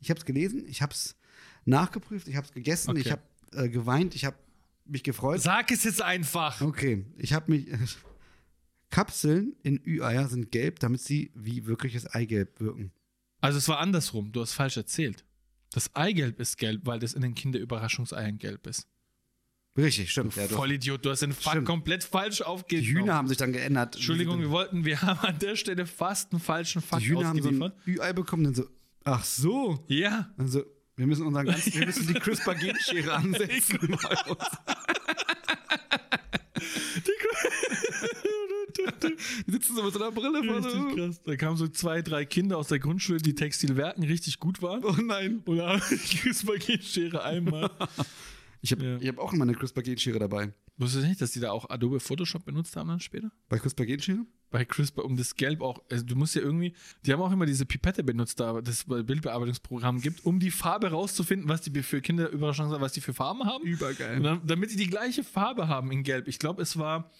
ich habe es gelesen, ich habe es nachgeprüft, ich habe es gegessen, Okay. ich habe äh, geweint, ich habe mich gefreut. Sag es jetzt einfach. Okay, ich habe mich. Kapseln in Ü-Eier sind gelb, damit sie wie wirkliches Eigelb wirken. Also es war andersrum. Du hast falsch erzählt. Das Eigelb ist gelb, weil das in den Kinderüberraschungseiern gelb ist. Richtig, stimmt. Ja, du- Vollidiot, du hast den Fakt komplett falsch aufgegeben. die Hühner haben sich dann geändert. Entschuldigung, wir wollten, wir haben an der Stelle fast einen falschen Fakt Die Hühner haben so ein. Ü-Ei bekommen, dann so, ach so. ja, Also, wir müssen unseren ganzen, wir müssen die CRISPR-Genschere ansetzen. die sitzen so mit so einer Brille vor richtig krass. Da kamen so zwei, drei Kinder aus der Grundschule, die Textilwerken richtig gut waren. Oh nein. Und da haben die CRISPR-Schere einmal. Ich habe Ja. ich hab auch immer eine CRISPR-Genschere dabei. Wusstest du nicht, dass die da auch Adobe Photoshop benutzt haben dann später? Bei CRISPR-Genschere? Bei CRISPR, um das Gelb auch, also du musst ja irgendwie, die haben auch immer diese Pipette benutzt, da das Bildbearbeitungsprogramm gibt, um die Farbe rauszufinden, was die für Kinder Überraschung was die für Farben haben. Übergeil. Dann, damit die die gleiche Farbe haben in Gelb. Ich glaube, es war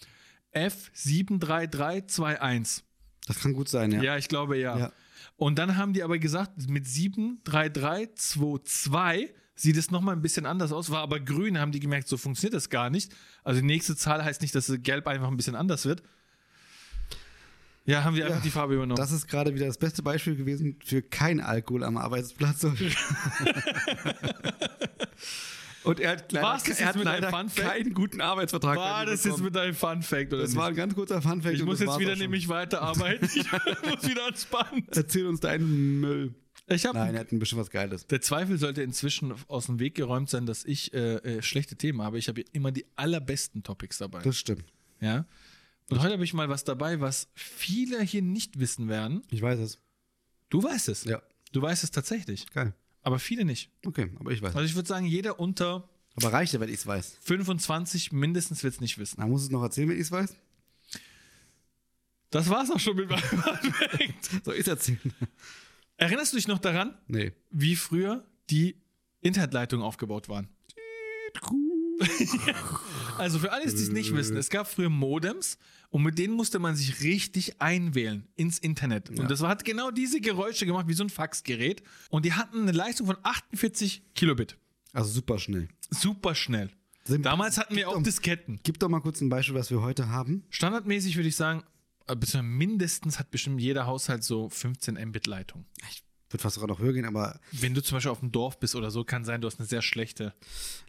F73321. Das kann gut sein, ja. Ja, ich glaube ja. Ja. Und dann haben die aber gesagt, mit 73322 sieht es nochmal ein bisschen anders aus, war aber grün, haben die gemerkt, so funktioniert das gar nicht. Also die nächste Zahl heißt nicht, dass Gelb einfach ein bisschen anders wird. Ja, haben die einfach Ja, die Farbe übernommen. Das ist gerade wieder das beste Beispiel gewesen für kein Alkohol am Arbeitsplatz. Und er hat leider, er hat leider keinen guten Arbeitsvertrag. bei war das jetzt mit deinem Fun Fact oder Das war ein nicht? ganz kurzer Fun Fact. Ich muss jetzt wieder nämlich weiterarbeiten. Ich muss wieder ans Band. Erzähl uns deinen Müll. Ich habe Nein, er hat ein bisschen was Geiles. Der Zweifel sollte inzwischen aus dem Weg geräumt sein, dass ich äh, äh, schlechte Themen habe. Ich habe immer die allerbesten Topics dabei. Das stimmt. ja. Und heute habe ich mal was dabei, was viele hier nicht wissen werden. Ich weiß es. Du weißt es. Ja. Du weißt es tatsächlich. Geil. Aber viele nicht. Okay, aber ich weiß. Also ich würde sagen, jeder unter Aber reicht ja, wenn ich es weiß. 25 mindestens wird es nicht wissen. Na, muss es noch erzählen, wenn ich es weiß? Das war's auch schon mit meinem Fact. Soll ich es erzählen? Erinnerst du dich noch daran, nee. wie früher die Internetleitungen aufgebaut waren? Also für alle, die es nicht wissen, es gab früher Modems und mit denen musste man sich richtig einwählen ins Internet. Und das hat genau diese Geräusche gemacht, wie so ein Faxgerät. Und die hatten eine Leistung von 48 Kilobit. Also super schnell. Super schnell. Damals hatten wir auch Disketten. Gib doch mal kurz ein Beispiel, was wir heute haben. Standardmäßig würde ich sagen, äh, beziehungsweise mindestens hat bestimmt jeder Haushalt so 15 Mbit Leitung. Ich würde fast sogar noch höher gehen, aber Wenn du zum Beispiel auf dem Dorf bist oder so, kann sein, du hast eine sehr schlechte.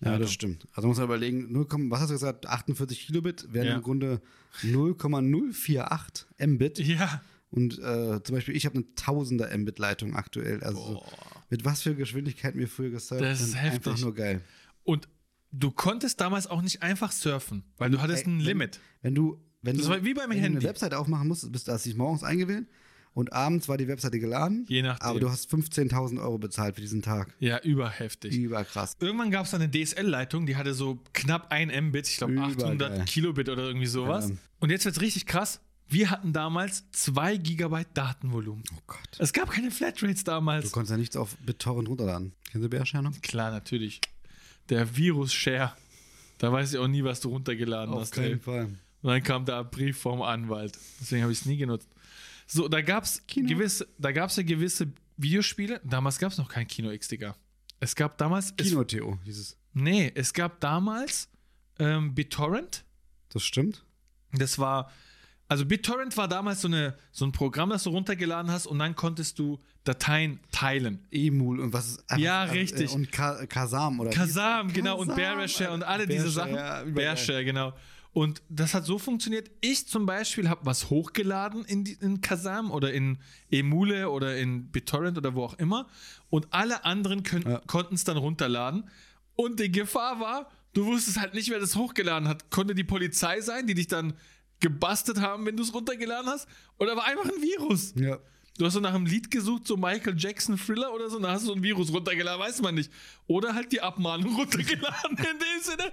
ja, Leitung. das stimmt. Also muss man überlegen, 0, was hast du gesagt? 48 Kilobit wären Ja. im Grunde 0,048 Mbit. Ja. Und äh, zum Beispiel, ich habe eine Tausender Mbit-Leitung aktuell. Also so, mit was für Geschwindigkeiten wir früher gesurft Das ist heftig. Einfach nur geil. Und du konntest damals auch nicht einfach surfen, weil du hattest Ey, ein wenn- Limit. Wenn du, wenn Das du, war wie beim wenn du Handy. eine Webseite aufmachen musst, bist du hast dich morgens eingewählt und abends war die Webseite geladen. Je nachdem. Aber du hast 15.000 Euro bezahlt für diesen Tag. Ja, überheftig. Überkrass. Irgendwann gab es eine DSL-Leitung, die hatte so knapp ein Mbit, ich glaube Übergeil. 800 Kilobit oder irgendwie sowas. Ja. Und jetzt wird es richtig krass. Wir hatten damals 2 Gigabyte Datenvolumen. Oh Gott. Es gab keine Flatrates Du damals. konntest ja nichts auf BitTorrent runterladen. Kennst du Bärshare noch? Klar, natürlich. Der Virus-Share. Da weiß ich auch nie, was du runtergeladen hast. ey. Fall. Und dann kam da ein Brief vom Anwalt. Deswegen habe ich es nie genutzt. So, da gab es gewisse, da gab's ja gewisse Videospiele. Damals gab es noch kein Kino X, Digga. Es gab damals. Es, Kino-TO, dieses. nee, es gab damals ähm, BitTorrent. Das stimmt. Das war. Also BitTorrent war damals so, eine, so ein Programm, das du runtergeladen hast und dann konntest du Dateien teilen. Emul und was ist Ja, äh, richtig. Und Ka Kasam oder Kasam, genau, und Kasam, Bearshare und alle diese Bearshare, Sachen. ja. Bearshare, genau. Und das hat so funktioniert. Ich zum Beispiel habe was hochgeladen in, die, in Kazam oder in Emule oder in BitTorrent oder wo auch immer. Und alle anderen Ja. konnten es dann runterladen. Und die Gefahr war, du wusstest halt nicht, wer das hochgeladen hat. Konnte die Polizei sein, die dich dann gebastelt haben, wenn du es runtergeladen hast? Oder war einfach ein Virus? Ja. Du hast so nach einem Lied gesucht, so Michael Jackson Thriller oder so, und da hast du so ein Virus runtergeladen, weiß man nicht. Oder halt die Abmahnung runtergeladen in dem Sinne.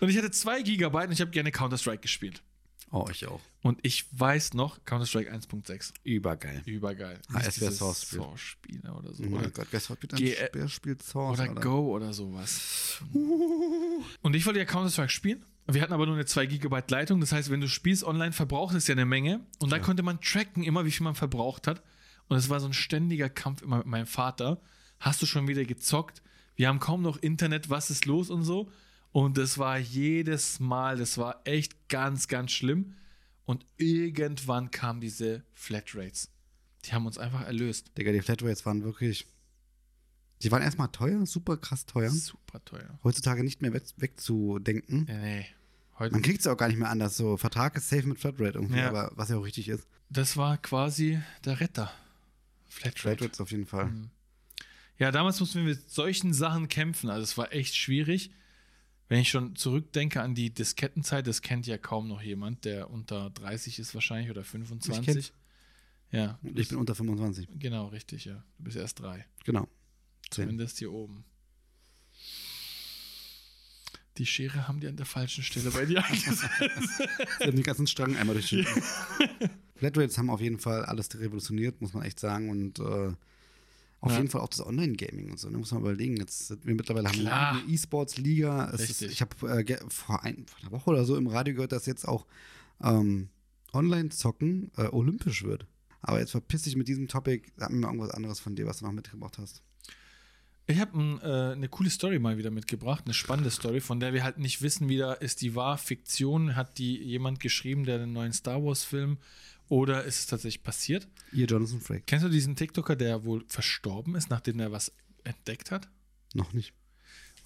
Und ich hatte zwei Gigabyte und ich habe gerne Counter-Strike gespielt. Oh, ich auch. Und ich weiß noch, Counter-Strike 1.6. Übergeil. Übergeil. Wär diese Source spielt. Oder so. Oh oder mein Gott, wer spielt ein G- Wer spielt Source? oder Alter? Go oder sowas. Und ich wollte ja Counter-Strike spielen. Wir hatten aber nur eine 2 Gigabyte Leitung. Das heißt, wenn du spielst online, verbraucht es ja eine Menge. Und da konnte man tracken immer, wie viel man verbraucht hat. Und es war so ein ständiger Kampf immer mit meinem Vater. Hast du schon wieder gezockt? Wir haben kaum noch Internet. Was ist los und so? Und das war jedes Mal, das war echt ganz, ganz schlimm. Und irgendwann kamen diese Flatrates. Die haben uns einfach erlöst. Digga, die Flatrates waren wirklich. Die waren erstmal teuer, super krass teuer. Super teuer. Heutzutage nicht mehr weg, wegzudenken. Nee, nee. Heute Man kriegt es auch gar nicht mehr anders. So, Vertrag ist safe mit Flatrate irgendwie, Ja. aber was ja auch richtig ist. Das war quasi der Retter. Flatrate. Flatrates auf jeden Fall. Mhm. Ja, damals mussten wir mit solchen Sachen kämpfen. Also es war echt schwierig. Wenn ich schon zurückdenke an die Diskettenzeit, das kennt ja kaum noch jemand, der unter 30 ist wahrscheinlich oder 25. kenn's. Ja, ich bin unter 25. genau, richtig, ja. Du bist erst drei. Genau. Zehn. Zumindest hier oben. Die Schere haben die an der falschen Stelle bei dir eingesetzt. Sie haben den ganzen Strang einmal durchschnitten. Flatrates haben auf jeden Fall alles revolutioniert, muss man echt sagen. Und äh, auf Ja. jeden Fall auch das Online-Gaming und so. Da muss man überlegen. Jetzt sind wir mittlerweile haben Klar. eine E-Sports-Liga. Ich habe äh, vor, ein, vor einer Woche oder so im Radio gehört, dass jetzt auch ähm, Online-Zocken äh, olympisch wird. Aber jetzt verpiss dich mit diesem Topic. Sag mir mal irgendwas anderes von dir, was du noch mitgebracht hast. Ich habe äh, eine coole Story mal wieder mitgebracht, eine spannende Story, von der wir halt nicht wissen, wieder ist die wahr Fiktion, hat die jemand geschrieben, der den neuen Star Wars Film oder ist es tatsächlich passiert? Ihr Jonathan Frake. Kennst du diesen TikToker, der wohl verstorben ist, nachdem er was entdeckt hat? Noch nicht.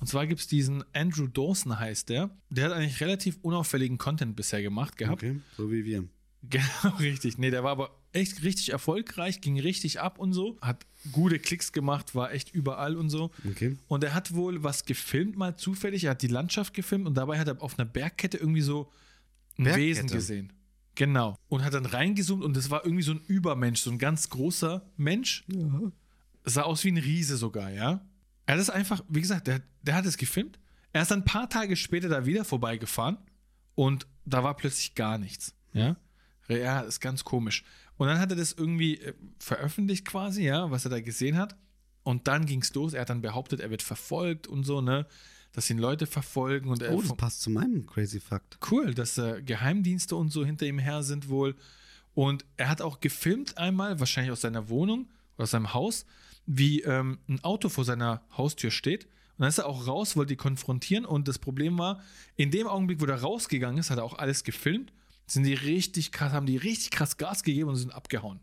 Und zwar gibt es diesen Andrew Dawson heißt der. Der hat eigentlich relativ unauffälligen Content bisher gemacht gehabt. Okay, so wie wir. Genau, richtig. Nee, der war aber echt richtig erfolgreich, ging richtig ab und so, hat gute Klicks gemacht, war echt überall und so. Okay. Und er hat wohl was gefilmt, mal zufällig. Er hat die Landschaft gefilmt und dabei hat er auf einer Bergkette irgendwie so ein Bergkette? Wesen gesehen. Genau. Und hat dann reingezoomt und das war irgendwie so ein Übermensch, so ein ganz großer Mensch. Ja. Sah aus wie ein Riese sogar, ja. Er hat es einfach, wie gesagt, der, der hat es gefilmt. Er ist dann ein paar Tage später da wieder vorbeigefahren und da war plötzlich gar nichts, ja. Ja, ist ganz komisch. Und dann hat er das irgendwie äh, veröffentlicht quasi, ja, was er da gesehen hat. Und dann ging es los. Er hat dann behauptet, er wird verfolgt und so, ne? Dass ihn Leute verfolgen und er Oh, das passt zu meinem Crazy Fact. cool, dass äh, Geheimdienste und so hinter ihm her sind wohl. Und er hat auch gefilmt einmal, wahrscheinlich aus seiner Wohnung oder aus seinem Haus, wie ähm, ein Auto vor seiner Haustür steht. Und dann ist er auch raus, wollte die konfrontieren. Und das Problem war, in dem Augenblick, wo er rausgegangen ist, hat er auch alles gefilmt. Sind die richtig krass, haben die richtig krass Gas gegeben und sind abgehauen.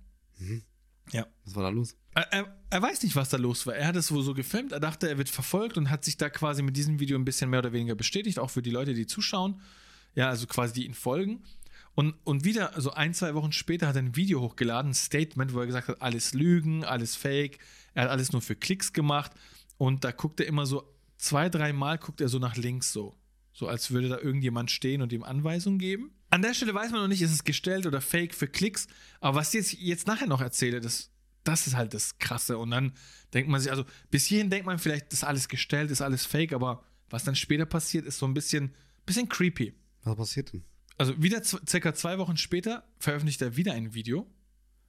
Ja. Was war da los? Er, er, er weiß nicht, was da los war. Er hat es wohl so gefilmt. Er dachte, er wird verfolgt und hat sich da quasi mit diesem Video ein bisschen mehr oder weniger bestätigt, auch für die Leute, die zuschauen. Ja, also quasi die ihn folgen. Und, und wieder, also ein, zwei Wochen später hat er ein Video hochgeladen, ein Statement, wo er gesagt hat, alles Lügen, alles Fake. Er hat alles nur für Klicks gemacht. Und da guckt er immer so, zwei, dreimal guckt er so nach links so. So als würde da irgendjemand stehen und ihm Anweisungen geben. An der Stelle weiß man noch nicht, ist es gestellt oder fake für Klicks. Aber was ich jetzt, jetzt nachher noch erzähle, das, das ist halt das Krasse. Und dann denkt man sich, also bis hierhin denkt man vielleicht, das ist alles gestellt, ist alles fake. Aber was dann später passiert, ist so ein bisschen, bisschen creepy. Was passiert denn? Also wieder circa zwei Wochen später veröffentlicht er wieder ein Video,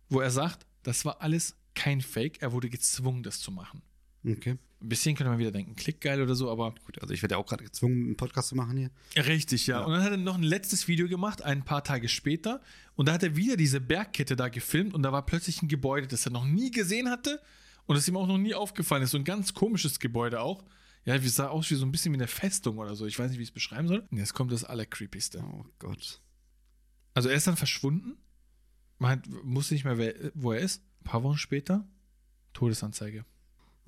wo er sagt, das war alles kein Fake. Er wurde gezwungen, das zu machen. Okay. Ein bisschen könnte man wieder denken, klickgeil oder so, aber Gut, also ich werde ja auch gerade gezwungen, einen Podcast zu machen hier. Richtig, ja. Ja. Und dann hat er noch ein letztes Video gemacht, ein paar Tage später. Und da hat er wieder diese Bergkette da gefilmt und da war plötzlich ein Gebäude, das er noch nie gesehen hatte und das ihm auch noch nie aufgefallen ist. So ein ganz komisches Gebäude auch. Ja, wie sah aus wie so ein bisschen wie eine Festung oder so. Ich weiß nicht, wie ich es beschreiben soll. Und jetzt kommt das Allercreepigste. Oh Gott. Also er ist dann verschwunden. Man hat, wusste nicht mehr, wer, wo er ist. Ein paar Wochen später, Todesanzeige.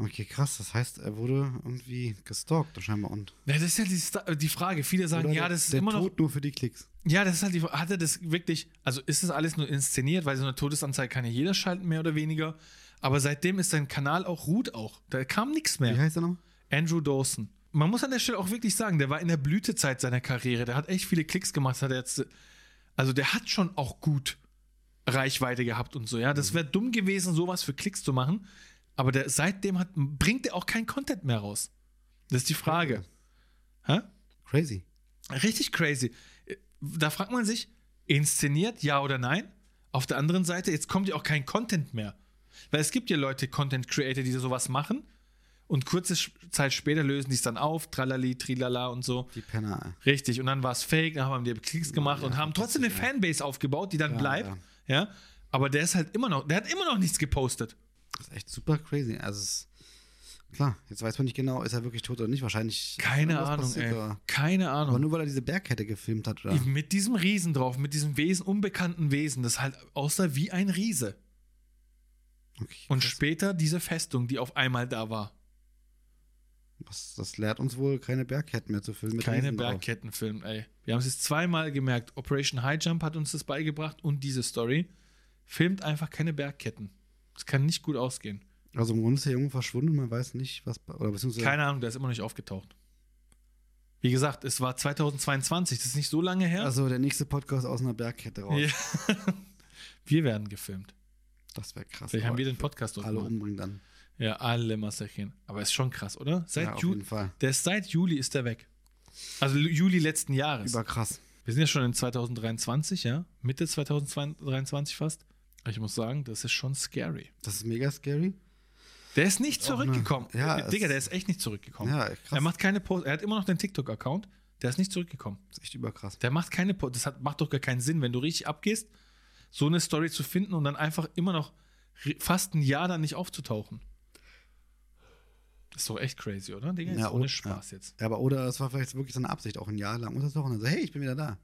Okay, krass. Das heißt, er wurde irgendwie gestalkt scheinbar und. Ja, das ist ja die, Sta- die Frage. Viele sagen, Oder ja, der- das ist der immer noch. Tod nur für die Klicks. Ja, das ist halt die Frage. Hat er das wirklich, also ist das alles nur inszeniert, weil so eine Todesanzeige kann ja jeder schalten, mehr oder weniger. Aber seitdem ist sein Kanal auch, ruht auch. Da kam nichts Wie mehr. heißt er noch? Andrew Dawson. Man muss an der Stelle auch wirklich sagen, der war in der Blütezeit seiner Karriere. Der hat echt viele Klicks gemacht. Hat er jetzt, also der hat schon auch gut Reichweite gehabt und so. Ja, das wäre dumm gewesen, sowas für Klicks zu machen. Aber der, seitdem hat, bringt er auch kein Content mehr raus. Das ist die Frage. Hä? Crazy. Richtig crazy. Da fragt man sich, inszeniert, ja oder nein? Auf der anderen Seite, jetzt kommt ja auch kein Content mehr. Weil es gibt ja Leute, Content Creator, die sowas machen und kurze Zeit später lösen die es dann auf, tralali, trilala und so. Die Penner. ey. Richtig, und dann war es fake, dann haben die Klicks gemacht ja, und haben trotzdem eine Fanbase aufgebaut, die dann Ja, bleibt. Ja. Aber der ist halt immer noch, der hat immer noch nichts gepostet. Das ist echt super crazy. Also, es ist, klar, jetzt weiß man nicht genau, ist er wirklich tot oder nicht. Wahrscheinlich. ist Keine Ahnung, passiert, ey. Aber, Keine aber Ahnung. nur weil er diese Bergkette gefilmt hat, oder? Mit diesem Riesen drauf, mit diesem Wesen, unbekannten Wesen, das halt aussah wie ein Riese. Okay, Und später diese Festung, die auf einmal da war. Was, das lehrt uns wohl, keine Bergketten mehr zu filmen. Keine Riesen drauf. Bergkettenfilm, ey. Wir haben es jetzt zweimal gemerkt. Operation High Jump hat uns das beigebracht und diese Story. Filmt einfach keine Bergketten. Das kann nicht gut ausgehen. Also im Grunde ist der Junge verschwunden, man weiß nicht, was. Oder beziehungsweise. Keine Ahnung, der ist immer noch nicht aufgetaucht. Wie gesagt, es war 2022, das ist nicht so lange her. Also der nächste Podcast aus einer Bergkette raus. Ja. wir werden gefilmt. Das wäre krass. Vielleicht haben wir den Podcast Alle durchgemacht. umbringen dann. Ja, alle Massachen. Aber ist schon krass, oder? Seit ja, auf Ju jeden Fall. der ist seit Juli ist der weg. Also Juli letzten Jahres. Überkrass. Wir sind ja schon in 2023, ja? Mitte 2023 fast. Ich muss sagen, das ist schon scary. Das ist mega scary. Der ist nicht eine- zurückgekommen. ja, Digga, der ist echt nicht zurückgekommen. Ja, krass. er macht keine Post. Er hat immer noch den TikTok-Account. Der ist nicht zurückgekommen. Das ist echt überkrass. Der macht keine Post. Das hat, macht doch gar keinen Sinn, wenn du richtig abgehst, so eine Story zu finden und dann einfach immer noch fast ein Jahr dann nicht aufzutauchen. Das ist doch echt crazy, oder? Digga, Ja, ohne oh, Spaß jetzt. Ja, aber oder es war vielleicht wirklich seine Absicht, auch ein Jahr lang untertauchen und so, hey, ich bin wieder da.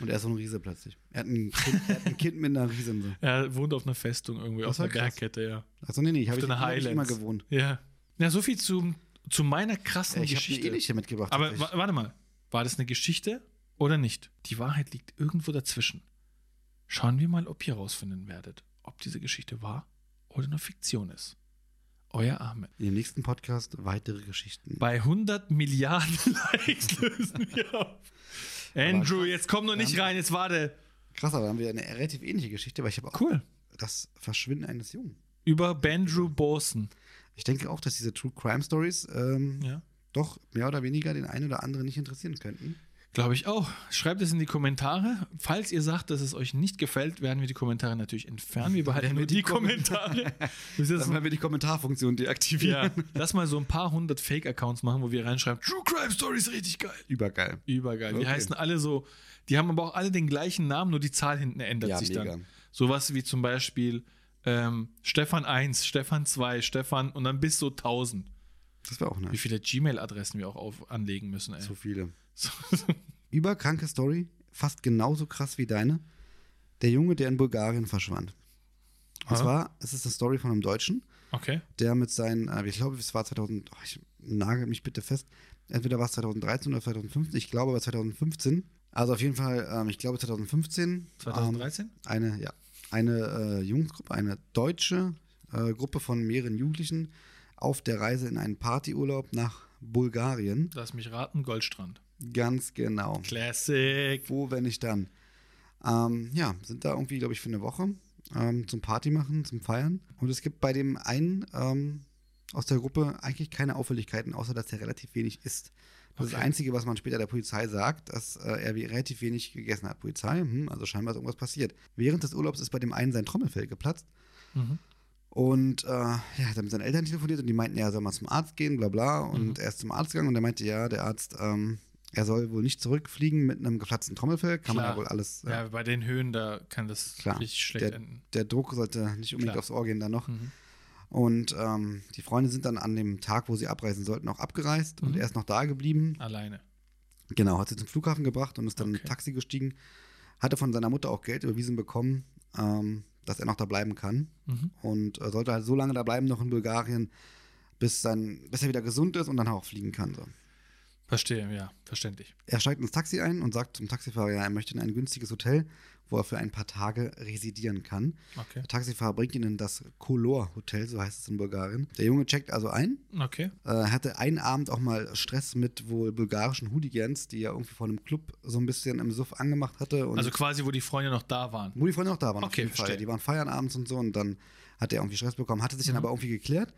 Und er ist so ein Riese plötzlich. Er hat ein Kind, hat ein kind mit einer Riesin so. Er wohnt auf einer Festung irgendwie, Das auf einer krass. Bergkette, ja. Achso, nee, nee, ich habe ich, hab ich immer gewohnt. Ja. Ja, so viel zu, zu meiner krassen Ich habe eine Geschichte. ähnliche mitgebracht. Aber warte mal, war das eine Geschichte oder nicht? Die Wahrheit liegt irgendwo dazwischen. Schauen wir mal, ob ihr rausfinden werdet, ob diese Geschichte wahr oder nur Fiktion ist. Euer Ahmed. In dem nächsten Podcast weitere Geschichten. Bei 100 Milliarden Likes lösen wir auf. Andrew, jetzt komm noch nicht rein, jetzt warte. Krass, aber haben wir eine relativ ähnliche Geschichte, weil ich habe auch Cool. das Verschwinden eines Jungen. Über Bandrew Borson. Ich denke auch, dass diese True Crime Stories ähm, Ja. doch mehr oder weniger den einen oder anderen nicht interessieren könnten. Glaube ich auch. Schreibt es in die Kommentare. Falls ihr sagt, dass es euch nicht gefällt, werden wir die Kommentare natürlich entfernen. Wir behalten nur die, die Kommentare. Dann werden wir die Kommentarfunktion deaktivieren. ja, lass mal so ein paar hundert Fake-Accounts machen, wo wir reinschreiben, True Crime Stories richtig geil. Übergeil. Übergeil. Die Okay. heißen alle so, die haben aber auch alle den gleichen Namen, nur die Zahl hinten ändert Ja, sich mega. dann. Sowas wie zum Beispiel ähm, Stefan 1, Stefan 2, Stefan und dann bis so 1000. Das wäre auch Wie nice. viele Gmail-Adressen wir auch auf, anlegen müssen, ey. So viele. So, Überkranke Story, fast genauso krass wie deine. Der Junge, der in Bulgarien verschwand. Und Ah. zwar, es ist eine Story von einem Deutschen, okay. der mit seinen, äh, ich glaube, es war 2000, oh, ich nagel mich bitte fest, entweder war es 2013 oder 2015, ich glaube aber 2015. Also auf jeden Fall, ähm, ich glaube 2015. 2013? Ähm, eine, ja, eine äh, Jungsgruppe, eine deutsche äh, Gruppe von mehreren Jugendlichen auf der Reise in einen Partyurlaub nach Bulgarien. Lass mich raten, Goldstrand. Ganz genau. Classic. Wo, wenn nicht dann? Ähm, ja, sind da irgendwie, glaube ich, für eine Woche ähm, zum Party machen, zum Feiern. Und es gibt bei dem einen ähm, aus der Gruppe eigentlich keine Auffälligkeiten, außer dass er relativ wenig isst. Das ist das Okay. Einzige, was man später der Polizei sagt, dass äh, er relativ wenig gegessen hat. Polizei, hm, also scheinbar ist irgendwas passiert. Während des Urlaubs ist bei dem einen sein Trommelfell geplatzt. Mhm. Und äh, ja, hat er mit seinen Eltern telefoniert und die meinten, ja, er soll mal zum Arzt gehen, bla bla. Und Mhm. er ist zum Arzt gegangen und der meinte, ja, der Arzt, ähm, er soll wohl nicht zurückfliegen mit einem geplatzten Trommelfell. Kann man Klar. ja wohl alles. äh, Ja, bei den Höhen, da kann das Klar. richtig schlecht Der, enden. der Druck sollte nicht unbedingt Klar. aufs Ohr gehen dann noch. Mhm. Und ähm, die Freunde sind dann an dem Tag, wo sie abreisen sollten, auch abgereist und Mhm. er ist noch da geblieben. Alleine. Genau, hat sie zum Flughafen gebracht und ist dann in Okay. ein Taxi gestiegen. Hatte von seiner Mutter auch Geld überwiesen bekommen, ähm, dass er noch da bleiben kann. Mhm. Und äh, sollte halt so lange da bleiben, noch in Bulgarien, bis, sein, bis er wieder gesund ist und dann auch fliegen kann. So. Verstehe, ja, verständlich. Er steigt ins Taxi ein und sagt zum Taxifahrer, ja, er möchte in ein günstiges Hotel, wo er für ein paar Tage residieren kann. Okay. Der Taxifahrer bringt ihn in das Color Hotel, so heißt es in Bulgarien. Der Junge checkt also ein. Okay. Äh, hatte einen Abend auch mal Stress mit wohl bulgarischen Hooligans, die er irgendwie vor einem Club so ein bisschen im Suff angemacht hatte. Also quasi, wo die Freunde noch da waren. wo die Freunde noch da waren, auf Okay, jeden Fall. Die waren feiern abends und so und dann hat er irgendwie Stress bekommen, hatte sich dann Mhm. aber irgendwie geklärt.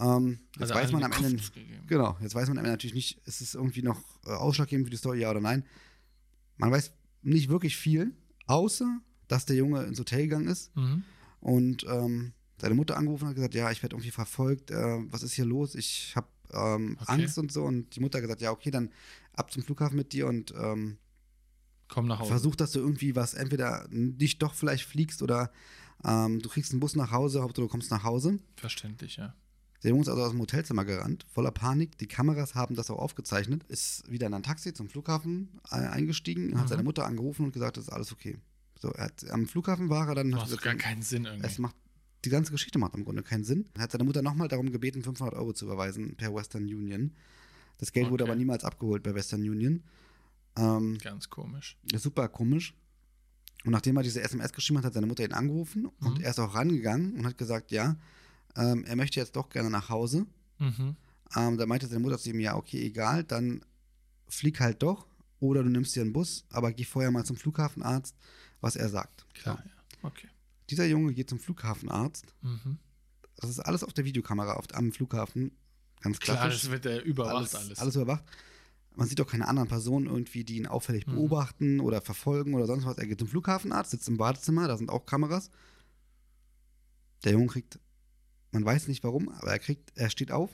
Ähm, jetzt Also weiß man am Ende, genau, jetzt weiß man am Ende natürlich nicht, ist es irgendwie noch äh, ausschlaggebend für die Story, ja oder nein. Man weiß nicht wirklich viel, außer, dass der Junge ins Hotel gegangen ist Mhm. und ähm, seine Mutter angerufen hat gesagt, ja, ich werde irgendwie verfolgt, äh, was ist hier los? Ich habe ähm, Okay. Angst und so. Und die Mutter hat gesagt, ja, okay, dann ab zum Flughafen mit dir und ähm, Komm nach Hause. versuch, dass du irgendwie was, entweder nicht doch vielleicht fliegst oder ähm, du kriegst einen Bus nach Hause, Hauptsache du kommst nach Hause. Verständlich, ja. Der Junge ist also aus dem Hotelzimmer gerannt, voller Panik. Die Kameras haben das auch aufgezeichnet. Ist wieder in ein Taxi zum Flughafen äh, eingestiegen, hat Mhm. seine Mutter angerufen und gesagt, das ist alles okay. So, er hat, am Flughafen war er dann. Macht gesagt, gar keinen Sinn es irgendwie. macht, die ganze Geschichte macht im Grunde keinen Sinn. Er hat seine Mutter nochmal darum gebeten, 500 Euro zu überweisen per Western Union. Das Geld wurde Okay. aber niemals abgeholt bei Western Union. Ähm, Ganz komisch. super komisch. Und nachdem er diese SMS geschrieben hat, hat seine Mutter ihn angerufen und Mhm. er ist auch rangegangen und hat gesagt, ja, ähm, er möchte jetzt doch gerne nach Hause. Mhm. Ähm, da meinte seine Mutter zu ihm, ja, okay, egal, dann flieg halt doch oder du nimmst dir einen Bus, aber geh vorher mal zum Flughafenarzt, was er sagt. Klar, ja. Okay. Dieser Junge geht zum Flughafenarzt. Mhm. Das ist alles auf der Videokamera auf, am Flughafen. Ganz Klar, klassisch. das wird er überwacht alles, alles. alles überwacht. Man sieht auch keine anderen Personen irgendwie, die ihn auffällig Mhm. beobachten oder verfolgen oder sonst was. Er geht zum Flughafenarzt, sitzt im Badezimmer, da sind auch Kameras. Der Junge kriegt, man weiß nicht warum, aber er kriegt, er steht auf.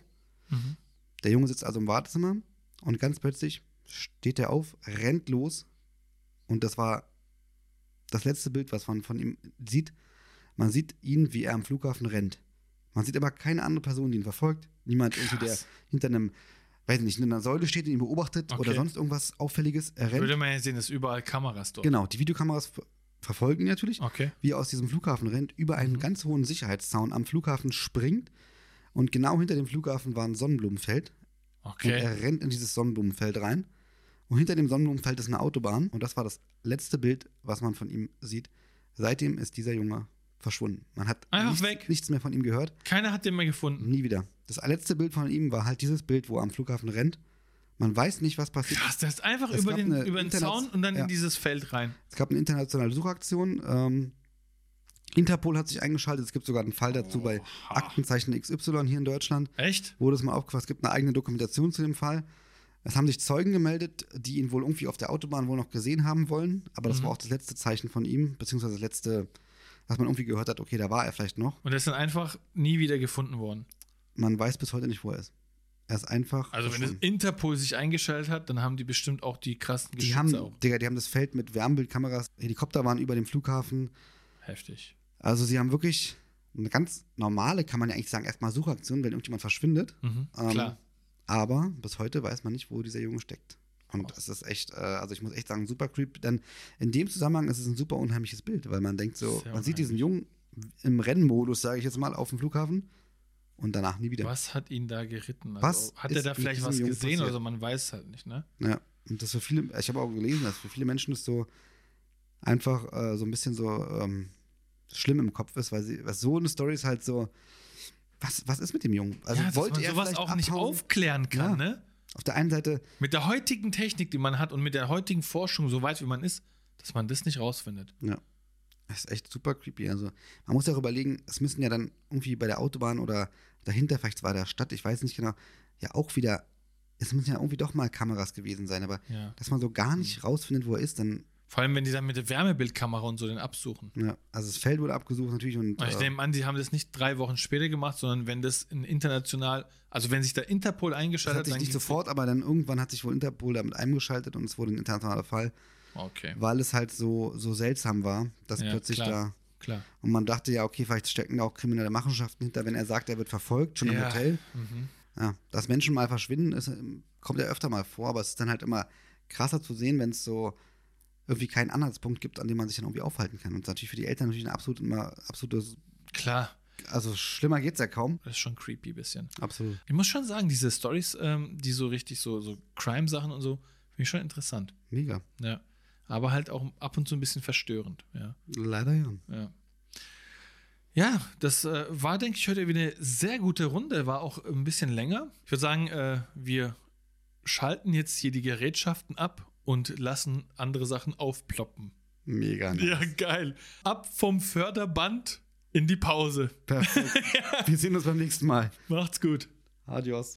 Mhm. Der Junge sitzt also im Badezimmer und ganz plötzlich steht er auf, rennt los und das war das letzte Bild, was man von ihm sieht. Man sieht ihn, wie er am Flughafen rennt. Man sieht aber keine andere Person, die ihn verfolgt. Niemand der hinter einem, weiß nicht, in einer Säule steht und ihn beobachtet Okay. oder sonst irgendwas Auffälliges. Er rennt. Würde man ja sehen, dass überall Kameras dort. Genau, die Videokameras verfolgen ihn natürlich Okay. wie er aus diesem Flughafen rennt, über einen Mhm. ganz hohen Sicherheitszaun am Flughafen springt. Und genau hinter dem Flughafen war ein Sonnenblumenfeld. Und Okay. er rennt in dieses Sonnenblumenfeld rein. Und hinter dem Sonnenblumenfeld ist eine Autobahn. Und das war das letzte Bild, was man von ihm sieht. Seitdem ist dieser Junge verschwunden. Man hat Einfach nichts, weg. nichts mehr von ihm gehört. Keiner hat den mehr gefunden. Nie wieder. Das letzte Bild von ihm war halt dieses Bild, wo er am Flughafen rennt. Man weiß nicht, was passiert. Krass, der ist einfach Es über den, über den Zaun und dann ja. in dieses Feld rein. Es gab eine internationale Suchaktion. Ähm, Interpol hat sich eingeschaltet. Es gibt sogar einen Fall dazu bei Oha. Aktenzeichen XY hier in Deutschland. Echt? Wurde es mal aufgefasst. Es gibt eine eigene Dokumentation zu dem Fall. Es haben sich Zeugen gemeldet, die ihn wohl irgendwie auf der Autobahn wohl noch gesehen haben wollen. Aber das Mhm. war auch das letzte Zeichen von ihm, beziehungsweise das letzte, was man irgendwie gehört hat, okay, da war er vielleicht noch. Und er ist dann einfach nie wieder gefunden worden. Man weiß bis heute nicht, wo er ist. Er ist einfach. Also wenn das. Interpol sich eingeschaltet hat, dann haben die bestimmt auch die krassen die Geschütze haben, auch. Digga, die haben das Feld mit Wärmebildkameras, Helikopter waren über dem Flughafen. Heftig. Also sie haben wirklich eine ganz normale, kann man ja eigentlich sagen, erstmal Suchaktion, wenn irgendjemand verschwindet. Mhm. Ähm, Klar. Aber bis heute weiß man nicht, wo dieser Junge steckt. Und es ist echt, äh, also ich muss echt sagen, super creepy. Denn in dem Zusammenhang ist es ein super unheimliches Bild, weil man denkt so, man sieht diesen Jungen im Rennmodus, sage ich jetzt mal, auf dem Flughafen und danach nie wieder. Was hat ihn da geritten? Also, Was hat er da vielleicht was Jungen gesehen oder so? Man weiß halt nicht, ne? Ja, und das für viele, ich habe auch gelesen, dass für viele Menschen das so einfach äh, so ein bisschen so ähm, schlimm im Kopf ist, weil sie, weil so eine Story ist halt so, was, was ist mit dem Jungen? Also ja, wollte man er sowas auch nicht abhauen? aufklären kann, Ja. ne? Auf der einen Seite, Mit der heutigen Technik, die man hat und mit der heutigen Forschung, so weit wie man ist, dass man das nicht rausfindet. ja, das ist echt super creepy. Also man muss ja auch überlegen, es müssen ja dann irgendwie bei der Autobahn oder dahinter, vielleicht war der Stadt, ich weiß nicht genau, ja auch wieder, es müssen ja irgendwie doch mal Kameras gewesen sein, aber Ja. dass man so gar nicht rausfindet, wo er ist, dann, Vor allem, wenn die dann mit der Wärmebildkamera und so den absuchen. ja, also das Feld wurde abgesucht natürlich und Und ich äh, nehme an, die haben das nicht drei Wochen später gemacht, sondern wenn das in international, also wenn sich der Interpol eingeschaltet hat sich dann nicht sofort, aber dann irgendwann hat sich wohl Interpol damit eingeschaltet und es wurde ein internationaler Fall, Okay, weil es halt so, so seltsam war, dass Ja, plötzlich klar. da. klar. Und man dachte ja, okay, vielleicht stecken da auch kriminelle Machenschaften hinter, wenn er sagt, er wird verfolgt, schon im Ja. Hotel. Mhm. Ja, dass Menschen mal verschwinden, ist, ähm, kommt ja öfter mal vor, aber es ist dann halt immer krasser zu sehen, wenn es so irgendwie keinen Anhaltspunkt gibt, an dem man sich dann irgendwie aufhalten kann. Und das ist natürlich für die Eltern natürlich ein absolut immer absolutes, Klar, also schlimmer geht's ja kaum. das ist schon creepy bisschen. Absolut. Ich muss schon sagen, diese Stories, ähm, die so richtig so, so Crime-Sachen und so, finde ich schon interessant. Mega. Ja. Aber halt auch ab und zu ein bisschen verstörend. Ja. Leider ja. Ja. Ja, das äh, war, denke ich, heute wieder eine sehr gute Runde. War auch ein bisschen länger. Ich würde sagen, äh, wir schalten jetzt hier die Gerätschaften ab und lassen andere Sachen aufploppen. Mega. nice. Ja, geil. Ab vom Förderband in die Pause. Perfekt. Wir sehen uns beim nächsten Mal. Macht's gut. Adios.